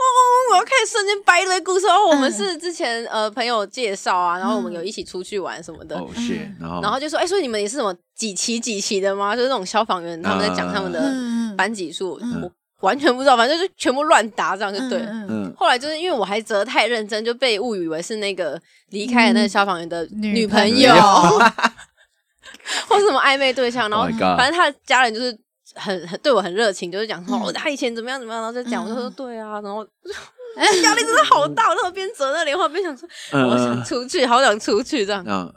我要开始瞬间掰一堆故事哦，我们是之前呃朋友介绍啊，然后我们有一起出去玩什么的，哦 shit，然后然后就说：“哎、所以你们也是什么几期几期的吗？就是那种消防员他们在讲他们的嗯班级数，嗯。我完全不知道，反正就全部乱答，这样就对了。嗯嗯。后来就是因为我还折太认真，就被误以为是那个离开了那个消防员的女女朋朋友，友。或是什么暧昧对象。然后 Oh 反正他的家人就是很很对我很热情，就是讲说、嗯。哦他以前怎么样怎么样，然后就讲，嗯我就说对啊，然后压力真的好大，然后边折那莲花边想说，嗯我想出去，好想出去这样。嗯，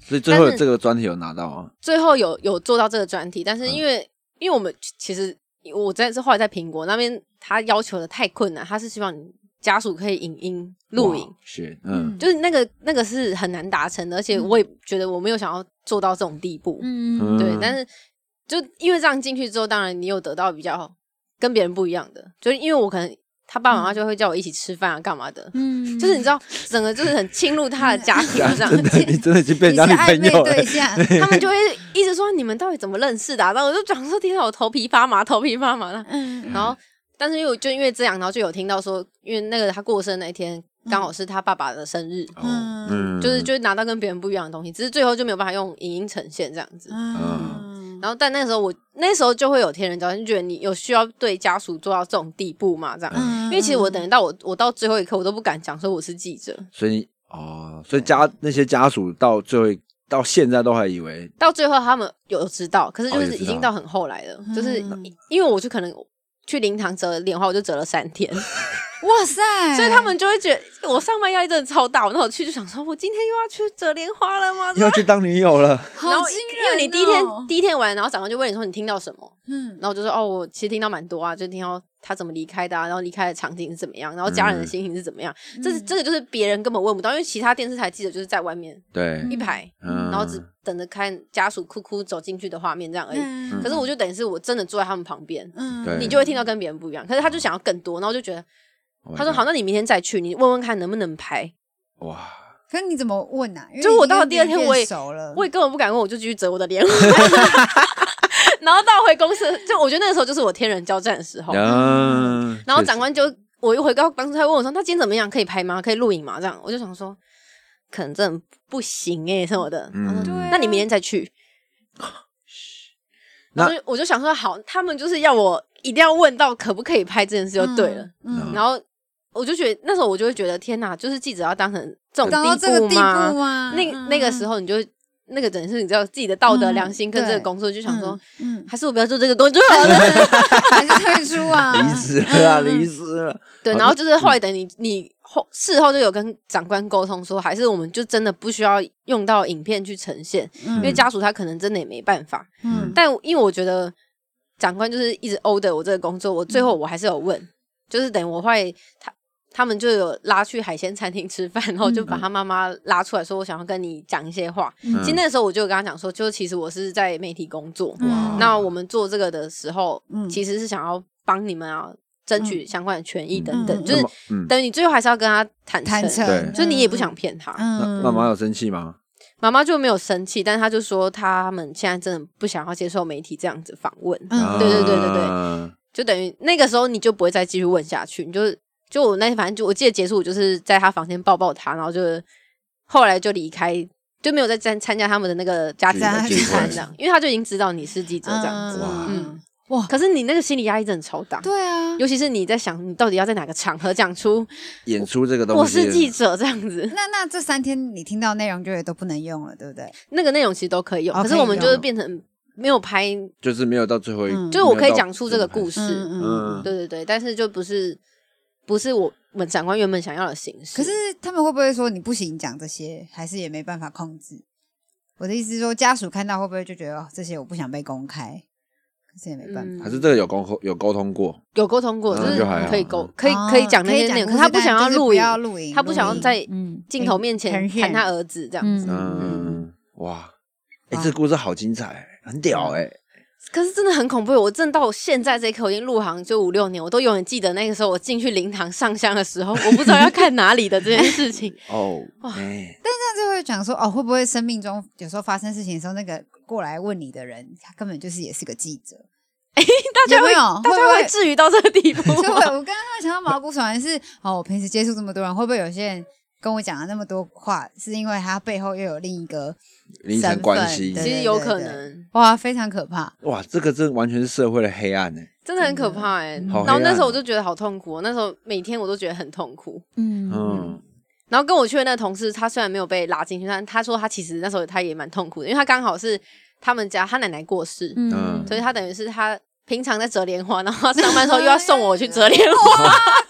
所以最后这个专题有拿到啊，最后有有做到这个专题，但是嗯。因为、因为我们其实我在是后来在苹果那边，他要求的太困难，他是希望你家属可以影音录影，shit，嗯就是那个那个是很难达成的，而且我也觉得我没有想要做到这种地步，嗯。对嗯，但是就因为这样进去之后，当然你有得到比较跟别人不一样的，就是因为我可能他爸爸妈妈就会叫我一起吃饭啊，干嘛的，嗯就是你知道整个就是很侵入他的家庭这样。真的，你真的已经变你人家 女是暧昧朋友了对，象，他们就会一直说你们到底怎么认识的、啊？然后我就讲说，天啊，我头皮发麻，头皮发麻了。嗯然后，但是因为我就因为这样，然后就有听到说，因为那个他过生那一天刚好是他爸爸的生日，哦嗯，就是就是拿到跟别人不一样的东西，只是最后就没有办法用影音呈现这样子。嗯，然后，但那个时候我那时候就会有天人交战，就觉得你有需要对家属做到这种地步嘛？这样，嗯。因为其实我等于到我我到最后一刻，我都不敢讲说我是记者，所以哦，所以家那些家属到最后到现在都还以为到最后他们有知道，可是就是已经到很后来了，就是嗯。因为我就可能去灵堂折莲花，我就折了三天，哇塞，所以他们就会觉得我上班压力真的超大。我那我去就想说，我今天又要去折莲花了吗？要去当女友了，然后因为你第一天哦第一天玩，然后长官就问你说你听到什么，嗯然后我就说哦，我其实听到蛮多啊，就听到他怎么离开的、啊，然后离开的场景是怎么样，然后家人的心情是怎么样。这是这个就是别人根本问不到，因为其他电视台记者就是在外面对，一排，嗯，然后只等着看家属哭哭走进去的画面这样而已。嗯可是我就等于是我真的坐在他们旁边，嗯对你就会听到跟别人不一样。可是他就想要更多，然后就觉得 Oh 他说好，那你明天再去，你问问看能不能拍。哇，可是你怎么问啊？因为就我到了第二天我也熟了，我也根本不敢问，我就继续折我的脸。然后到回公司，就我觉得那个时候就是我天人交战的时候。嗯，然后长官就我一回到公司，他问我说：“那今天怎么样？可以拍吗？可以录影吗？”这样我就想说，可能真的不行哎、什么的。嗯他说对啊那你明天再去。那然后我就想说，好，他们就是要我一定要问到可不可以拍这件事就对了。嗯，然后我就觉得那时候我就会觉得，天哪，就是记者要当成这种当到这个地？步吗？那嗯那个时，候你就那个等于是你知道自己的道德嗯良心跟这个工作，就想说，嗯，嗯还是我不要做这个工作好了。还是退出啊，离职了啊，离职了。对，然后就是后来等你你后事后就有跟长官沟通说，还是我们就真的不需要用到影片去呈现，嗯因为家属他可能真的也没办法。嗯但因为我觉得长官就是一直 order 我这个工作，我最后我还是有问，就是等于我会他他们就有拉去海鲜餐厅吃饭，然后就把他妈妈拉出来说，我想要跟你讲一些话。嗯。其实那时候我就有跟他讲说，就其实我是在媒体工作，嗯那我们做这个的时候，嗯。其实是想要帮你们啊争取相关的权益等等，嗯就是嗯，等于你最后还是要跟他坦坦诚，对就是你也不想骗他。那嗯，妈妈有生气吗？妈妈就没有生气，但是他就说他们现在真的不想要接受媒体这样子访问，嗯。对对对对对。啊就等于那个时候你就不会再继续问下去，你就就我那天反正就我记得结束，我就是在他房间抱抱他，然后就后来就离开，就没有再参参加他们的那个家庭的聚餐这样，因为他就已经知道你是记者这样子。哇嗯哇，可是你那个心理压力真的超大，对啊，尤其是你在想你到底要在哪个场合讲出演出这个东西，我是记者这样子，那那这三天你听到内容就也都不能用了，对不对？那个内容其实都可以用，哦可是我们就是变成没有拍，就是没有到最后一，嗯就是我可以讲出这个故事，嗯嗯对对对，但是就不是不是我们长官原本想要的形式。可是他们会不会说你不行讲这些，还是也没办法控制？我的意思是说，家属看到会不会就觉得、哦、这些我不想被公开？可是也没办法。嗯还是这个有沟有沟通过，有沟通过，就是可以沟嗯可以哦可以讲那些内容，可是他不想要录要录影，他不想要在嗯镜头面前谈他儿子这样子。嗯，哇，哎，哇这故事好精彩，很屌哎，可是真的很恐怖，我真的到现在这一刻，我已经入行就五六年，我都永远记得那个时候我进去灵堂上香的时候，我不知道要看哪里的这件事情。哦，哇。哎，那就会讲说哦，会不会生命中有时候发生事情的时候，那个过来问你的人，他根本就是也是个记者。大家会有有？大家会至于到这个地步就会，我刚刚突然想到毛骨悚然是哦，我平时接触这么多人，会不会有些人跟我讲了那么多话，是因为他背后又有另一个另一层关系。身份，其实有可能，哇，非常可怕。哇，这个真完全是社会的黑暗哎，真的很可怕哎、嗯。然后那时候我就觉得好痛苦、哦，那时候每天我都觉得很痛苦。嗯。嗯，然后跟我去的那个同事，他虽然没有被拉进去，但他说他其实那时候他也蛮痛苦的，因为他刚好是他们家他奶奶过世，嗯。所以他等于是他平常在折莲花，然后他上班的时候又要送我去折莲花，靠，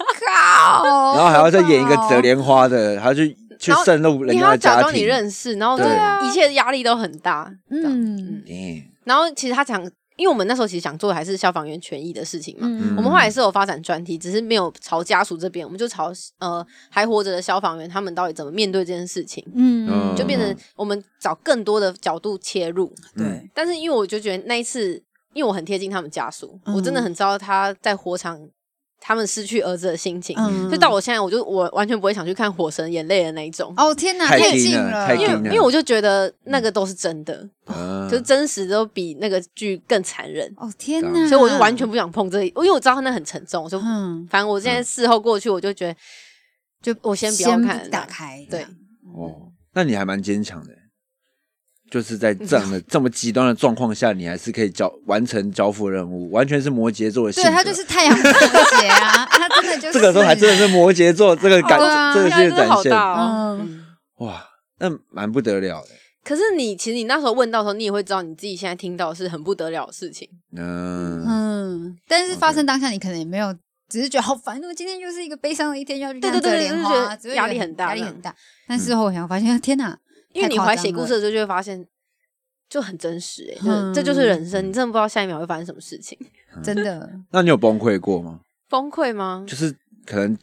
然后还要再演一个折莲花的，还要去去渗入人你家的家还要假装你庭，认识，然后对。一切压力都很大。嗯嗯。然后其实他讲，因为我们那时候其实想做的还是消防员权益的事情嘛，嗯。我们后来是有发展专题，只是没有朝家属这边，我们就朝呃还活着的消防员他们到底怎么面对这件事情，嗯。就变成我们找更多的角度切入。对，但是因为我就觉得那一次，因为我很贴近他们家属，嗯。我真的很知道他在火场他们失去儿子的心情，嗯。所以到我现在，我就我完全不会想去看《火神眼泪》的那一种。哦天哪，太太近了近了，因为太近了。因为我就觉得那个都是真的，嗯。就是真实都比那个剧更残忍，哦天哪，所以我就完全不想碰这里，因为我知道那很沉重，我就嗯，反正我现在事后过去，我就觉得就我先不要看打开，对，哦，那你还蛮坚强的，就是在这样的 这么极端的状况下，你还是可以交完成交付任务，完全是摩羯座的性格。对他就是太阳摩羯啊，他真的就是这个时候还真的是摩羯座这个感，对啊这个压力真的是展现，好大哦。嗯嗯哇，那蛮不得了的。可是你其实你那时候问到的时候，你也会知道你自己现在听到的是很不得了的事情。嗯，嗯，但是发生当下你可能也没有。只是觉得好烦，我今天就是一个悲伤的一天，要去对看对对就是觉这莲花，得只会觉得压力很大压力很大。但事后我想发现，天哪，因为你怀写故事的时候，就会发现就很真实、欸，嗯这这就是人生，你真的不知道下一秒会发生什么事情，真的，那你有崩溃过吗？崩溃吗？就是可能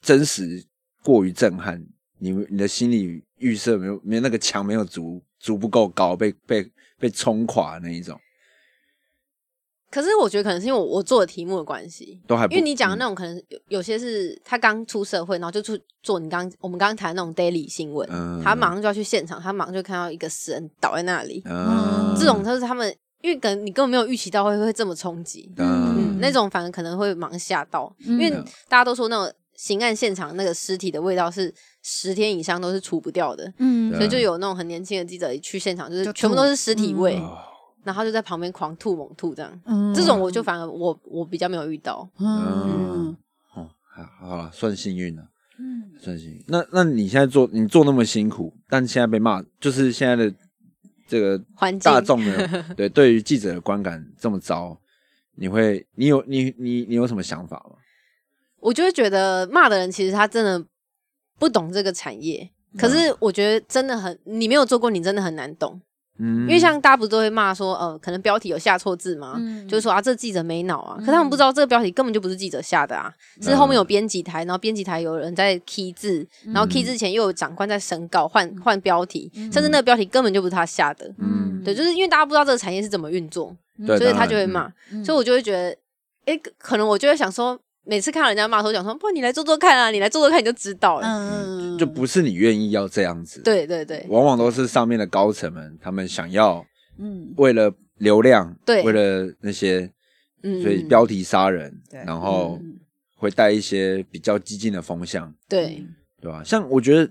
真实过于震撼，你你的心理预设没有没有那个墙没有足足不够高，被被被冲垮那一种，可是我觉得可能是因为我我做的题目的关系，都还不因为你讲的那种可能有有些是他刚出社会，然后就去做你刚我们刚刚谈的那种 daily 新闻，嗯。他马上就要去现场，他马上就看到一个死人倒在那里，嗯。这种就是他们因为可能你根本没有预期到会会这么冲击，嗯。嗯，那种反而可能会马上吓到，因为嗯大家都说那种刑案现场那个尸体的味道是十天以上都是除不掉的，嗯。所以就有那种很年轻的记者一去现场，就是就全部都是吐尸体味，哦然后他就在旁边狂吐猛吐这样。嗯这种我就反而我我比较没有遇到。嗯哦，好好了，算幸运了，嗯算幸运。那那你现在做你做那么辛苦，但现在被骂，就是现在的这个环境大众的对对于记者的观感这么糟，你会你有你你你有什么想法吗？我就会觉得骂的人其实他真的不懂这个产业。可是我觉得真的很，你没有做过，你真的很难懂。嗯，因为像大家不都会骂说，呃，可能标题有下错字嘛，嗯。就是说啊，这记者没脑啊。可他们不知道这个标题根本就不是记者下的啊，是后面有编辑台，然后编辑台有人在 key 字，然后 key 之前又有长官在审稿换换标题，甚至那个标题根本就不是他下的。嗯。对，就是因为大家不知道这个产业是怎么运作，对，所以他就会骂，嗯。所以我就会觉得，诶，可能我就会想说，每次看到人家骂的时候，讲说，不，你来做做看啊，你来做做看，你就知道了。嗯就不是你愿意要这样子，，对对对，往往都是上面的高层们，他们想要嗯。为了流量，对。为了那些，嗯所以标题杀人，对。然后嗯会带一些比较激进的风向，对，对吧？像我觉得，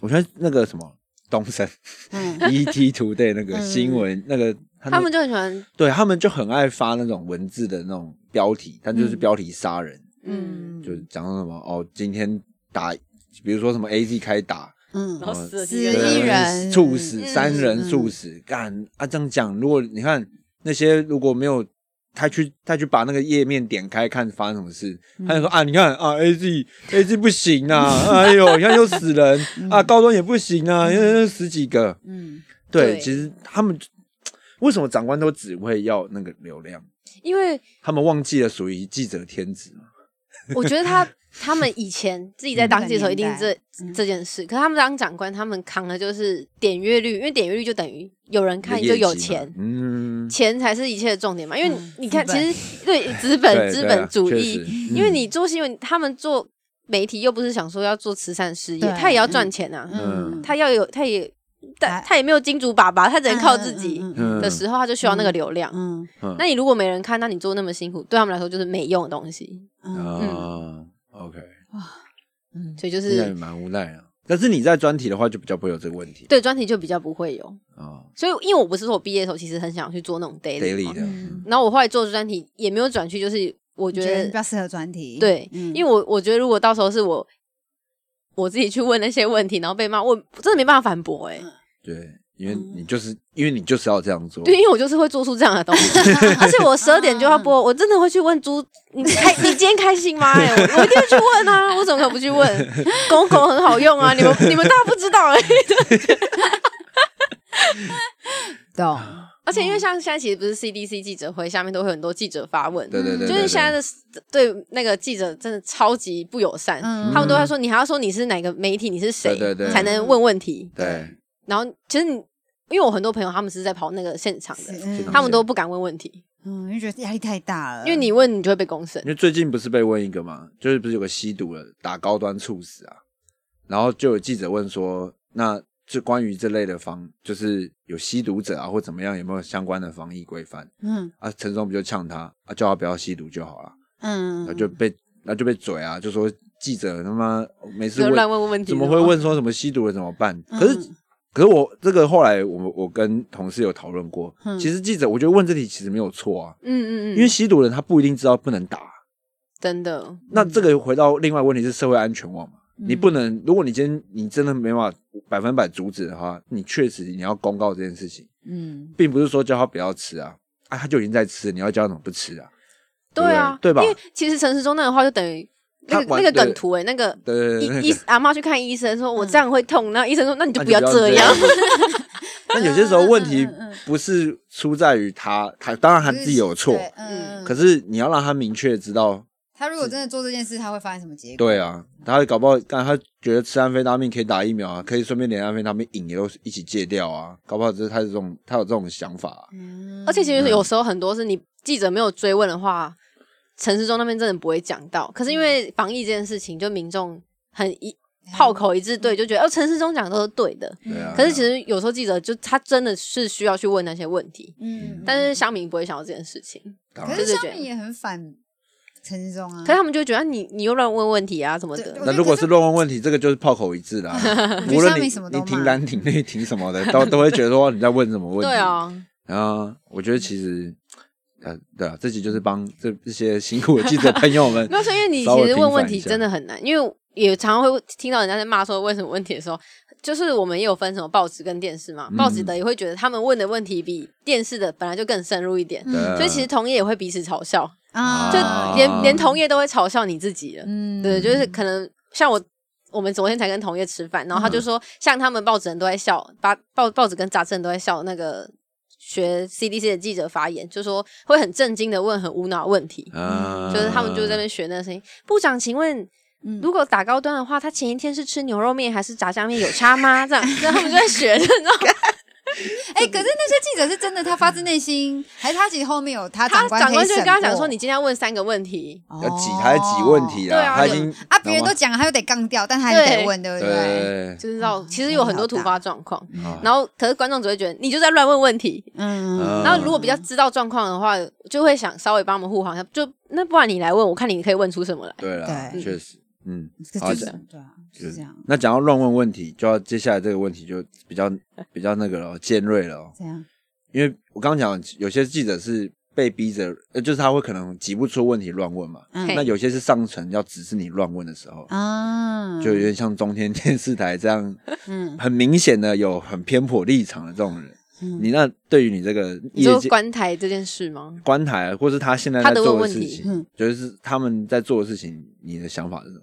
我觉得那个什么东森嗯。ET Today 那个嗯。新闻，那个他他们就很喜欢，对他们就很爱发那种文字的那种标题，但就是嗯。标题杀人，嗯，就是讲什么哦，今天打，比如说什么 AZ 开打。嗯然后死一人猝死，嗯三人嗯猝死，干啊！这样讲，如果你看那些如果没有他去他去把那个页面点开看发生什么事，嗯他就说啊，你看啊，A Z A Z 不行啊，哎呦，你看又死人啊，高端也不行啊，又十几个。嗯对，对其实他们为什么长官都只会要那个流量？因为他们忘记了属于记者天职嘛？我觉得他他们以前自己在当记者的时候一定这嗯。这件事，可是他们当长官，他们扛的就是点阅率，因为点阅率就等于有人看就有钱。嗯，钱才是一切的重点嘛，因为嗯你看，其实对 资本资本主义，因为你做新闻，他们做媒体又不是想说要做慈善事业，他也要赚钱啊，嗯。他要有，他也，但他也没有金主爸爸，他只能靠自己的时候，他就需要那个流量。嗯嗯。那你如果没人看，那你做那么辛苦，对他们来说就是没用的东西，嗯。啊，OK，嗯。所以就是蛮无奈啊。但是你在专题的话，就比较不会有这个问题。对专题就比较不会有。啊所以因为我不是说我毕业的时候其实很想去做那种 daily，，daily 的，嗯。然后我后来做专题也没有转去，就是我觉觉得得比较适合专题，对，嗯。因为我我觉得如果到时候是我我自己去问那些问题，然后被骂，我真的没办法反驳哎、对，因为你就是因为你就是要这样做，对，因为我就是会做出这样的东西，而且我十二点就要播，我真的会去问猪，你开你今天开心吗？哎、我我一定会去问啊，我怎么可能不去问？公狗很好用啊，你们你们大家不知道而已。懂，而且因为像现在其实不是 CDC 记者会，下面都会有很多记者发问，对对对，就是现在的对那个记者真的超级不友善，嗯他们都在说你还要说你是哪个媒体，你是谁，对对对才能问问题。对然后其实你因为我很多朋友他们是在跑那个现场的，嗯他们都不敢问问题，嗯，因为觉得压力太大了，因为你问你就会被公审因。为最近不是被问一个嘛，就是不是有个吸毒的打高端猝死啊，然后就有记者问说，那就关于这类的防，就是有吸毒者啊或怎么样，有没有相关的防疫规范嗯啊？陈松不就呛他啊，叫他不要吸毒就好了，嗯，那就被那就被嘴啊，就说记者他妈每次就问乱问问题，怎么会？问说什么吸毒了怎么办？嗯可是可是我这个后来我我跟同事有讨论过，嗯其实记者我觉得问这题其实没有错啊，嗯嗯嗯，因为吸毒人他不一定知道不能打。真的，那这个回到另外问题是社会安全网嘛？嗯你不能，如果你今天你真的没办法百分百阻止的话，你确实你要公告这件事情，嗯并不是说叫他不要吃啊，啊他就已经在吃，你要叫他怎么不吃啊？对啊，对吧因为其实陈时中那的话就等于那个那个梗图哎，那个对对对，医医阿妈去看医生说，我这样会痛，然后医生说，那你就不要这样。那有些时候问题不是出在于他，他当然他自己有错，嗯，可是你要让他明确知道，他如果真的做这件事，他会发生什么结果？对啊，他会搞不好，但他觉得吃安非他命可以打疫苗啊，可以顺便连安非他命瘾也都一起戒掉啊，搞不好就是他这种他有这种想法啊、嗯，而且其实有时候很多是你记者没有追问的话，陈时中那边真的不会讲到。可是因为防疫这件事情，就民众很一炮口一致对，就觉得哦，陈时中讲的都是对的。对啊。可是其实有时候记者就他真的是需要去问那些问题，嗯，但是乡民不会想到这件事情，可是对对对下面也很反陈志忠啊，可是他们就会觉得啊你你又乱问问题啊什么的。那如果是乱问问题，这个就是炮口一致啦。无论你你挺蓝挺绿挺什么的，都都会觉得说你在问什么问题。对，啊，然后我觉得其实，呃，对啊，这集就是帮这这些辛苦的记者朋友们 没有说，因为你其实问问题真的很难，因为也常常会听到人家在骂说问什么问题的时候，就是我们也有分什么报纸跟电视嘛，嗯报纸的也会觉得他们问的问题比电视的本来就更深入一点，嗯所以其实同业也会彼此嘲笑，啊，就啊连连同业都会嘲笑你自己了。嗯对，就是可能像我，我们昨天才跟同业吃饭，然后他嗯就说，像他们报纸人都在笑，把报报纸跟杂志人都在笑那个学 CDC 的记者发言，就说会很震惊的问很无脑问题，啊就是他们就在那边学那个声音。部长，请问。嗯如果打高端的话，他前一天是吃牛肉面还是炸酱面有差吗？这样，然后他们就在学，你知道吗？哎、可是那些记者是真的，他发自内心，还是他其实后面有他他长官长官就会可以审过跟他讲说，你今天要问三个问题，要几台几问题对啊有他已经啊，别人都讲了，他又得杠掉，但他还得问，对不对？就是知道其实有很多突发状况，然后可是观众只会觉得你就在乱问问题，嗯，嗯。然后如果比较知道状况的话，就会想稍微帮我们护航一下。就那不然你来问，我看你可以问出什么来。对了，对。确实，嗯，这好就是对啊，是这样，那讲到乱问问题，就要接下来这个问题就比较比较那个了，尖锐了哦。这样，因为我刚刚讲，有些记者是被逼着，呃，就是他会可能挤不出问题乱问嘛。嗯那有些是上层要指示你乱问的时候，啊，就有点像中天 电视台这样，嗯很明显的有很偏颇立场的这种人。嗯你那对于你这个你说业界关台这件事吗？观台，或是他现在他的在做问问题的事情嗯，就是他们在做的事情，你的想法是什么？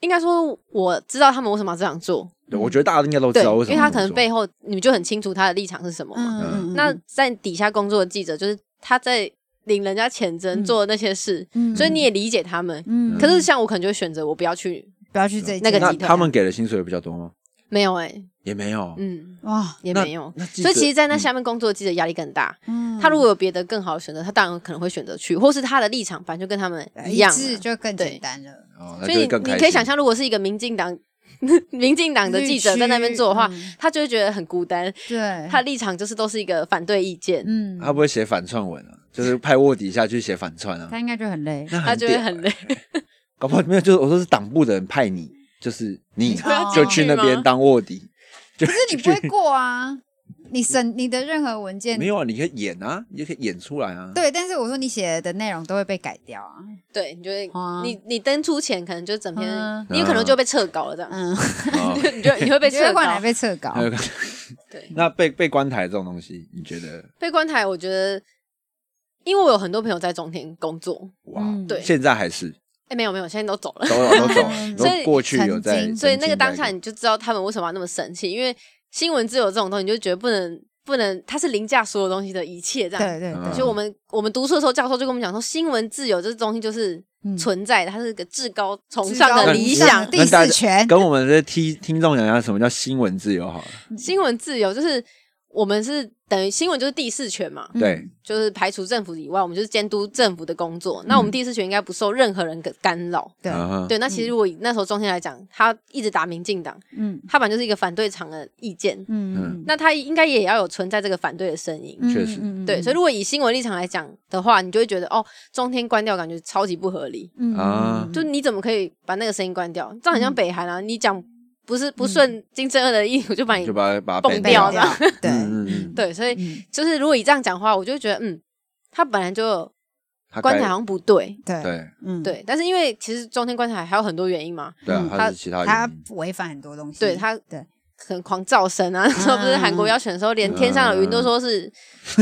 应该说我知道他们为什么要这样做，对，我觉得大家应该都知，道为什么因为他可能背后你们就很清楚他的立场是什么嘛。嗯那在底下工作的记者，就是他在领人家钱针嗯做的那些事，嗯所以你也理解他们。嗯可是像我可能就会选择我不要去，不要去这一那那个集团他们给的薪水比较多吗？没有哎、也没有，嗯，哇，也没有。那所以其实，在那下面工作的记者压力更大。嗯。他如果有别的更好的选择，他当然可能会选择去，或是他的立场反正就跟他们一一样就更简单了，哦，所以你你可以想，象，如果是一个民进党 民进党的记者在那边做的话，他就会觉得很孤单。嗯对，他立场就是都是一个反对意见，嗯，他不会写反串文啊，就是派卧底下去写反串啊，他应该就很累，那他就会很累。搞不好没有，就是我说是党部的人派你，就是你就去去那边当卧底，可是你不会过啊，你审你的任何文件没有啊，你可以演啊，你就可以演出来啊。对，但是我说你写的内容都会被改掉啊，对，你就会啊你你登出前可能就整篇嗯，你有可能就被撤稿了，这样，嗯，哦你就你会被撤稿。换来被撤稿 对，那被被关台这种东西，你觉得被关台，我觉得，因为我有很多朋友在中天工作，哇？嗯对现在还是哎，没有没有，现在都走了。都有都走了，所以过去有在，所以那个当下你就知道他们为什么要那么生气，因为新闻自由这种东西，你就觉得不能不能，它是凌驾所有东西的一切，这样。嗯对对对，就我们我们读书的时候，教授就跟我们讲说，新闻自由这东西就是嗯存在的，它是个至高崇至尚的理想。第四权，跟我们这听听众讲一下什么叫新闻自由好了。新闻自由就是我们是等于新闻就是第四权嘛，嗯对，就是排除政府以外，我们就是监督政府的工作。那我们第四权应该不受任何人的干扰。对，嗯对，那其实如果以那时候中天来讲，他一直打民进党，嗯他本来就是一个反对场的意见，嗯，那他应该也要有存在这个反对的声音。嗯确实对，所以如果以新闻立场来讲的话，你就会觉得哦，中天关掉感觉超级不合理。嗯啊就你怎么可以把那个声音关掉？这样很像嗯北韩啊！你讲不是不顺金正恩的意，我就把你就把它把它蹦掉。掉的。对。对，所以嗯。就是如果以这样讲话，我就觉得嗯，他本来就他该关台好像不对，对对。嗯，对，但是因为其实中天观台还有很多原因嘛，对啊嗯，他是其他他违反很多东西，对他对。很狂造神啊，那时候不是韩国要选的时候，连天上的云都说是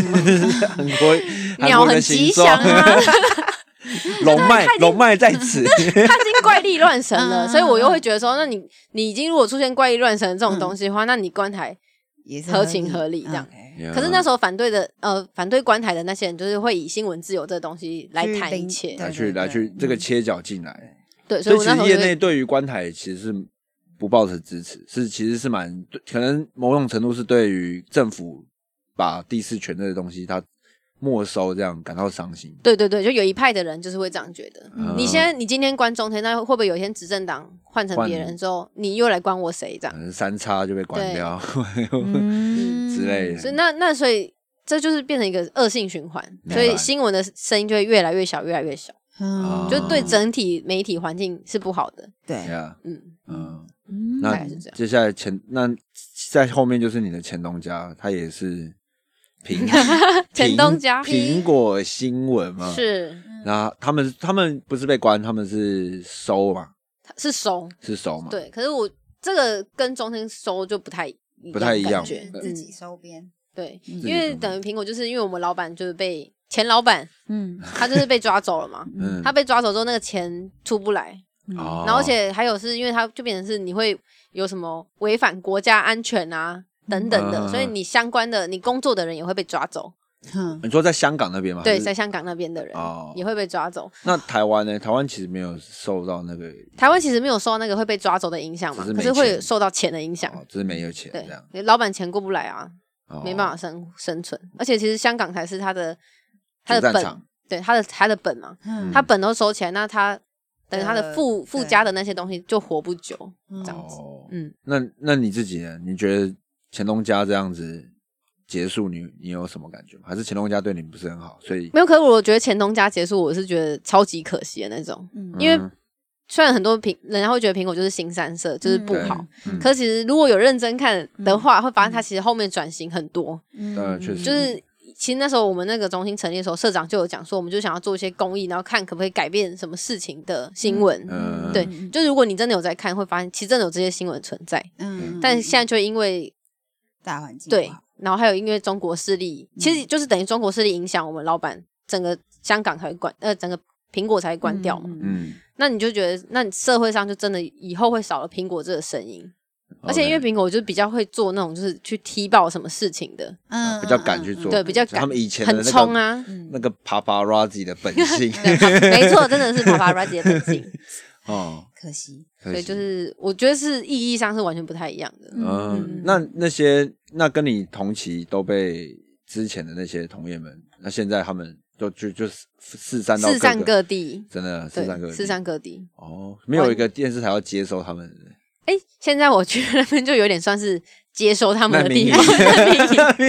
韩国鸟很吉祥啊，，龙脉龙脉在此，他已经怪力乱神了，嗯。所以我又会觉得说，那你你已经如果出现怪力乱神这种东西的话，那你关台。也是合情合理这样。可是那时候反对的呃反对关台的那些人，就是会以新闻自由这个东西来谈一切，来去来去这个切角进来，对，所以我所以其实业内对于关台其实是不抱持支持，是其实是蛮可能某种程度是对于政府把第四权这个东西它没收这样感到伤心。对对对，就有一派的人就是会这样觉得。嗯。你现在你今天关中天，那会不会有一天执政党换成别人之后，你又来关我谁这样？可？能三叉就被关掉 嗯。之类的。所以那那所以这就是变成一个恶性循环，所以新闻的声音就会越来越小，越来越小，嗯。就对整体媒体环境是不好的。对，呀，嗯，嗯，嗯。那大概是这样。接下来前那在后面就是你的前东家，他也是苹 前东家苹果新闻嘛，。是然后他们他们不是被关，他们是收嘛，是收，是收嘛。，对。可是我这个跟中天收就不太不太一样自己收编，对，嗯因为等于苹果就是因为我们老板就是被前老板嗯他就是被抓走了嘛，嗯，他被抓走之后那个钱出不来，哦，然后而且还有是因为他就变成是你会有什么违反国家安全啊等等的，嗯所以你相关的你工作的人也会被抓走，哼你说在香港那边吗？还对，是在香港那边的人哦也会被抓走。那台湾呢？台湾其实没有受到那个，台湾其实没有受到那个会被抓走的影响嘛，只是没可是会钱受到钱的影响。哦，只是没有钱这样，你，老板钱过不来啊，哦没办法生生存。而且其实香港才是他的他的本主战场，对他的他的本嘛，嗯他本都收起来，那他等于他的呃附附对加的那些东西就活不久。嗯这样子哦，嗯，那那你自己呢？你觉得前东家这样子结束，你你有什么感觉吗？还是前东家对你不是很好，所以没有，可是我觉得前东家结束，我是觉得超级可惜的那种。嗯因为嗯虽然很多苹人家会觉得苹果就是新三色，就是不好，嗯可是其实如果有认真看的话，会发现它其实后面转型很多。嗯呃确实就是其实那时候我们那个中心成立的时候，社长就有讲说，我们就想要做一些公益，然后看可不可以改变什么事情的新闻。嗯对，就如果你真的有在看，会发现其实真的有这些新闻存在，嗯但现在就因为大环境对，然后还有因为中国势力，其实就是等于中国势力影响我们老板，整个香港才会关，呃，整个苹果才会关掉嘛。嗯嗯，那你就觉得，那你社会上就真的以后会少了苹果这个声音，而且因为苹果就是比较会做那种就是去踢爆什么事情的，嗯比较敢去做，对，比较敢，他们以前很那个冲啊，嗯。那个 paparazzi 的本性。对没错，真的是 Papa Razi 的本性，哦，可惜，可惜所以就是我觉得是意义上是完全不太一样的。嗯，那那些那跟你同期都被之前的那些同业们，那现在他们就就就四散到四散各各地，真的四散各，地四散各地。哦，没有一个电视台要接收他们，哎，现在我觉得那边就有点算是接收他们的地方，难民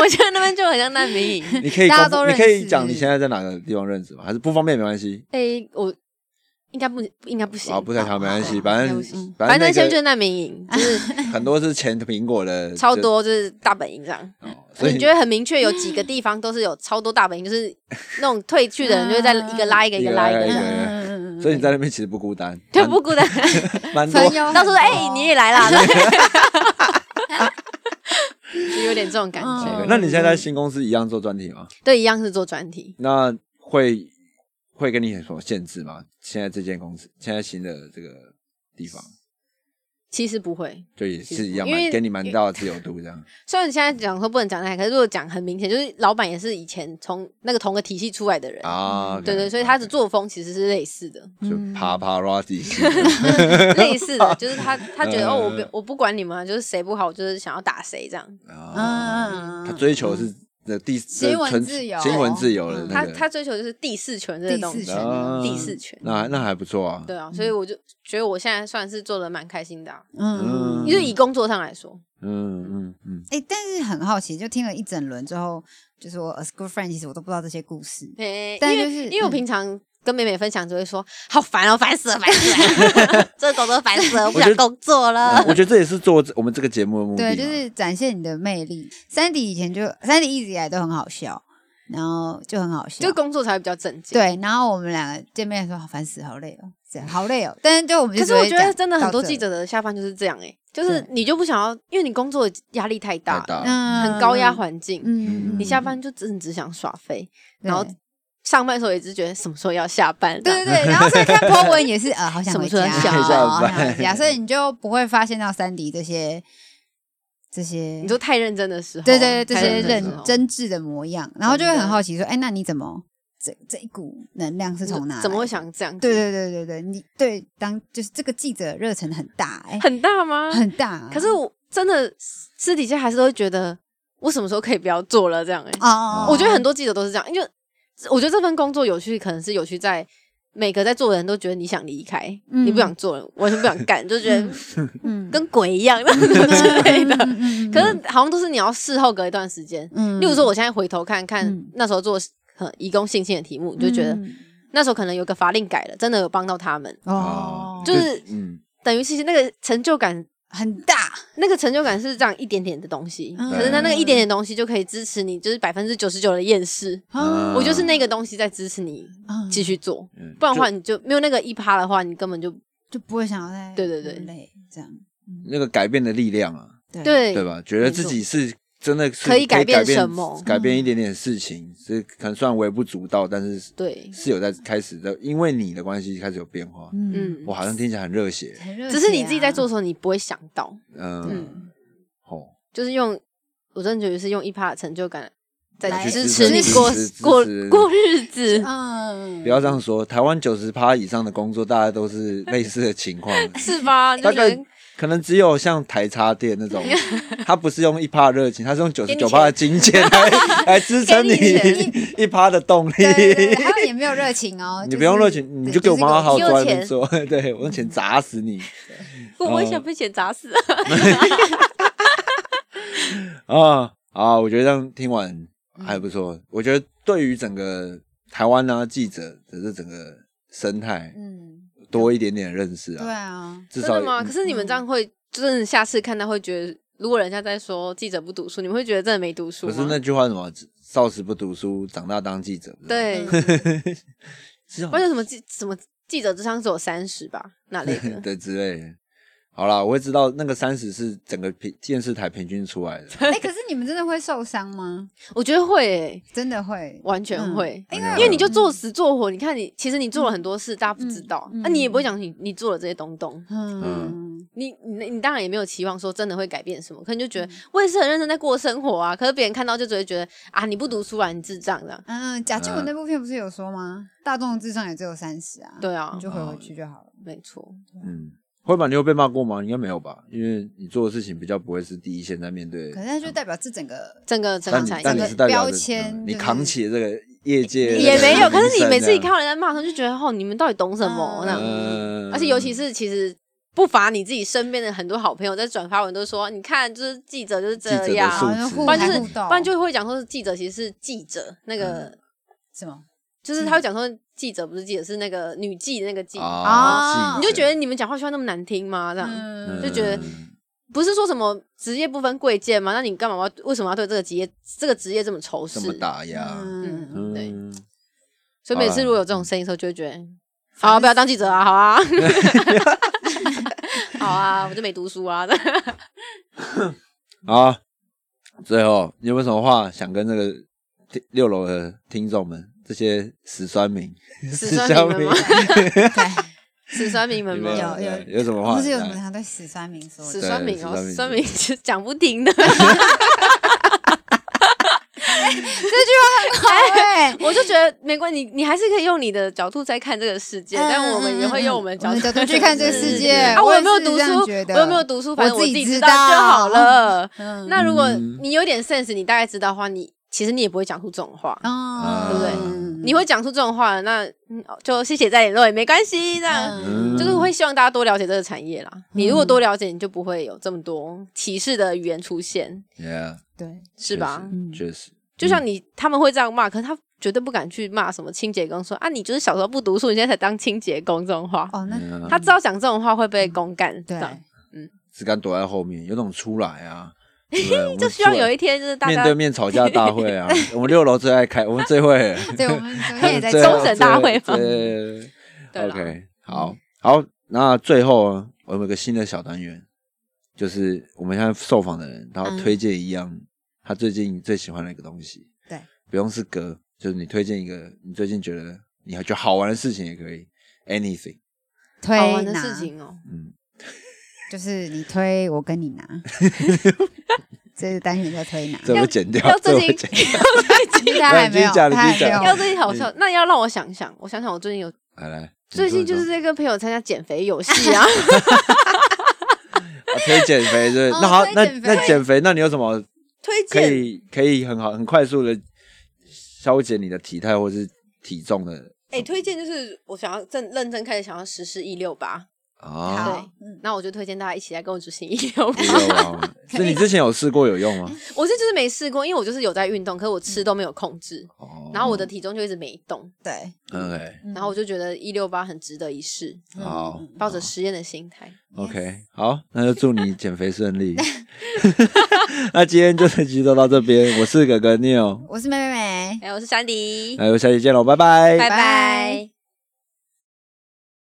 我觉得那边就很像难民营。你可以大家都认你可以讲你现在在哪个地方任职吗？还是不方便没关系哎，我应该不应该不行啊，，不太好没关系，反正反反正那那个些就是难民营，就是很多是前苹果的 超多就是大本营这样。哦，所以你觉得很明确，有几个地方都是有超多大本营，就是 那种退去的人就会在一个拉一个，一个拉一个，这样嗯所以你在那边其实不孤单，就不孤单。蛮蛮多到时候哎，你也来啦，就有点这种感嗯觉。那你现在在新公司一样做专题吗？对，一样是做专题。那会会跟你有什么限制吗？现在这间公司，现在新的这个地方，其实不会，就也是一样，因为给你蛮大的自由度这样。虽然你现在讲说不能讲那，可是如果讲很明显，就是老板也是以前从那个同个体系出来的人，啊，对对，所以他的作风其实是类似的，就啪啪 z 系，类似的，就是他 他觉得哦，我我不管你们啊，就是谁不好，我就是想要打谁这样。啊，嗯他追求的是的第新闻纯自由新闻自由他那个，他追求就是第四权这个东西第四，权啊第四权那那还不错啊。对啊，所以我就觉得我现在算是做的蛮开心的啊，嗯，就是以工作上来说，嗯嗯嗯，哎、但是很好奇，就听了一整轮之后，就是我 a good friend，其实我都不知道这些故事。诶，但就是因为我嗯平常跟美美分享，就会说好烦哦，烦死了，烦死了，这个工作烦死了，我不想工作了。我觉得这也是做我们这个节目的目的。对，就是展现你的魅力。三迪以前就三迪一直以来都很好笑，然后就很好笑，就工作才会比较正经。，对。然后我们两个见面的时候，好烦死，好累哦，这样好累哦。但是就我们就可是我觉得真的很多记者的下班就是这样哎，就是你就不想要，因为你工作压力太大太，大了，嗯很高压环境，嗯，你下班就真的只想耍废，然后上班的时候也只觉得什么时候要下班。对对对，然后所以看 po 文也是呃，好想什么回家，时候要下哦班好想回家，所以你就不会发现到三迪这些这些，你说太认真的时候，对对对，这些认真挚的模样，然后就会很好奇说，哎，那你怎么这这一股能量是从哪？怎么会？想这样？对对对对对，你对当就是这个记者热忱很大，哎，很大吗？很大。啊可是我真的私底下还是都会觉得，我什么时候可以不要做了？这样哎、哦，我觉得很多记者都是这样，因为我觉得这份工作有趣，可能是有趣在每个在做的人都觉得你想离开，嗯你不想做了，完全不想干，就觉得嗯。跟鬼一样 之类的。嗯。可是好像都是你要事后隔一段时间，嗯。例如说我现在回头看看嗯。那时候做呃移工性侵的题目，你就觉得嗯。那时候可能有个法令改了，真的有帮到他们，哦，就是嗯，等于其实那个成就感很大，那个成就感是这样一点点的东西，嗯。可是它那个一点点东西就可以支持你，就是百分之九十九的厌世。嗯我就是那个东西在支持你嗯继续做，嗯不然的话你就没有那个一趴的话，你根本就就不会想要再对对对。累这样。那个改变的力量啊，对。对对吧？觉得自己是真的是可以改改变什么？改变一点点事情，是可能虽然微不足道，但是对，是有在开始的，因为你的关系开始有变化。嗯，嗯，我好像听起来很热血，只是你自己在做的时候，你不会想到，嗯，嗯，哦，就是用我真的觉得是用一趴的成就感在来支持你支过过持过日子，嗯。不要这样说，台湾九十趴以上的工作，大家都是类似的情况。是吧？大概就觉得可能只有像台茶店那种，他不是用一趴热情，他是用九十九趴的金钱来来支撑你 一趴的动力。对对对，他们也没有热情哦，你不用热情，你就给我妈妈好好给我坐在那边钱做，对我用钱砸死你我我也想被钱砸死。啊啊！我觉得这样听完还不错。我觉得对于整个台湾啊记者的这整个生态嗯，多一点点认识啊对啊，啊，至少真的吗？可是你们这样会，真的下次看到会觉得，如果人家在说记者不读书，你们会觉得真的没读书？可是那句话什么“少时不读书，长大当记者”，对，是或者什么记什么记者智商只有三十吧，那类的。对之类的。好啦，我会知道那个三十是整个平电视台平均出来的。哎，可是你们真的会受伤吗？我觉得会诶、真的会，完全会。嗯因为因为你就做死做活，你看你其实你做了很多事，大家不知道，嗯那、你也不会讲你你做了这些东东，嗯，你你你当然也没有期望说真的会改变什么，可能就觉得我也是很认真在过生活啊，可是别人看到就只会觉得啊你不读书啊，你智障这样。嗯，贾静雯那部片不是有说吗？大众的智商也只有三十啊，对啊你，就回回去就好了。没错。嗯，会吧？你有被骂过吗？应该没有吧？因为你做的事情比较不会是第一线在面对可。是它就代表这整个整个整个产业是代表着标签嗯你扛起这个业界也没有，可是你每次一看，到人家骂他，就觉得哦，你们到底懂什么？嗯那，嗯而且尤其是其实不乏你自己身边的很多好朋友在转发文，都说你看，就是记者就是这样，不然就是互动不然就会讲说是记者其实是记者，那个什么就是他会讲说记者不是记者，是那个女记的那个记，啊，你就觉得你们讲话需要那么难听吗？这样嗯就觉得不是说什么职业不分贵贱吗？那你干嘛要为什么要对这个职业这个职业这么仇视这？么打压，嗯，嗯，对。嗯，所以每次如果有这种声音的时候，就会觉得，好、啊，不要当记者啊，好啊，好啊，我就没读书啊。好啊，最后你有没有什么话想跟这个听六楼的听众们，这些死酸民、死 死酸民吗？对，死酸民们吗？有有有有什么话？不是有什么来他对死酸民说死的？酸民哦，酸民死酸民是讲不停的。对，我就觉得没关系，你你还是可以用你的角度在看这个世界，但我们也会用我们的角度去看这个世界啊，我有没有读书？我有没有读书？反正我自己知道就好了。嗯那如果嗯你有点 sense，你大概知道的话，你其实你也不会讲出这种话。哦，对不对？嗯。你会讲出这种话，那嗯就谢谢再联络也没关系，这样。嗯。就是会希望大家多了解这个产业啦。你如果多了解，你就不会有这么多歧视的语言出现，，Yeah，对，是吧？嗯。确实，就像你他们会这样骂，可是他绝对不敢去骂什么清洁工，说啊，你就是小时候不读书，你现在才当清洁工这种话。哦，那嗯。他知道讲这种话会被公干，对。嗯。只敢躲在后面，有种出来啊，对对？就希望有一天就是大家面对面吵架大会啊，我们六楼最爱开，我们最会，对，我们昨天 也在终审大会吗 对对对 OK，好好，那最后啊，我们有个新的小单元，就是我们现在受访的人，然后嗯推荐一样他最近最喜欢的一个东西，对，不用是歌，就是你推荐一个你最近觉得你还觉得好玩的事情也可以，anything，推好玩的事，情哦。嗯，就是你推我跟你拿，这是单元叫推拿，这会剪掉要，这最近会剪掉，其实他还没有，你继续讲你他还没有要最近好笑，那要让我想想，我想想，我最近有来来，最近就是在跟朋友参加减肥游戏啊，啊推减肥对，哦那好，那推减肥。那减肥，那你有什么推荐。可荐以可以很好很快速的消减你的体态或是体重的？哎、推荐就是我想要正认真开始想要实施一六八，哦，好，嗯，那我就推荐大家一起来跟我执行一六八一。六八，是你之前有试过有用吗？我是就是没试过，因为我就是有在运动，可是我吃都没有控制，哦然后我的体重就一直没动，对，OK，嗯然后我就觉得一六八很值得一试，好嗯抱着实验的心态。OK，好，那就祝你 减肥顺利。那今天就这集就到这边，我是哥哥 Neil，我是妹妹妹。哎，我是珊迪，那就下期见喽，拜拜。拜拜拜。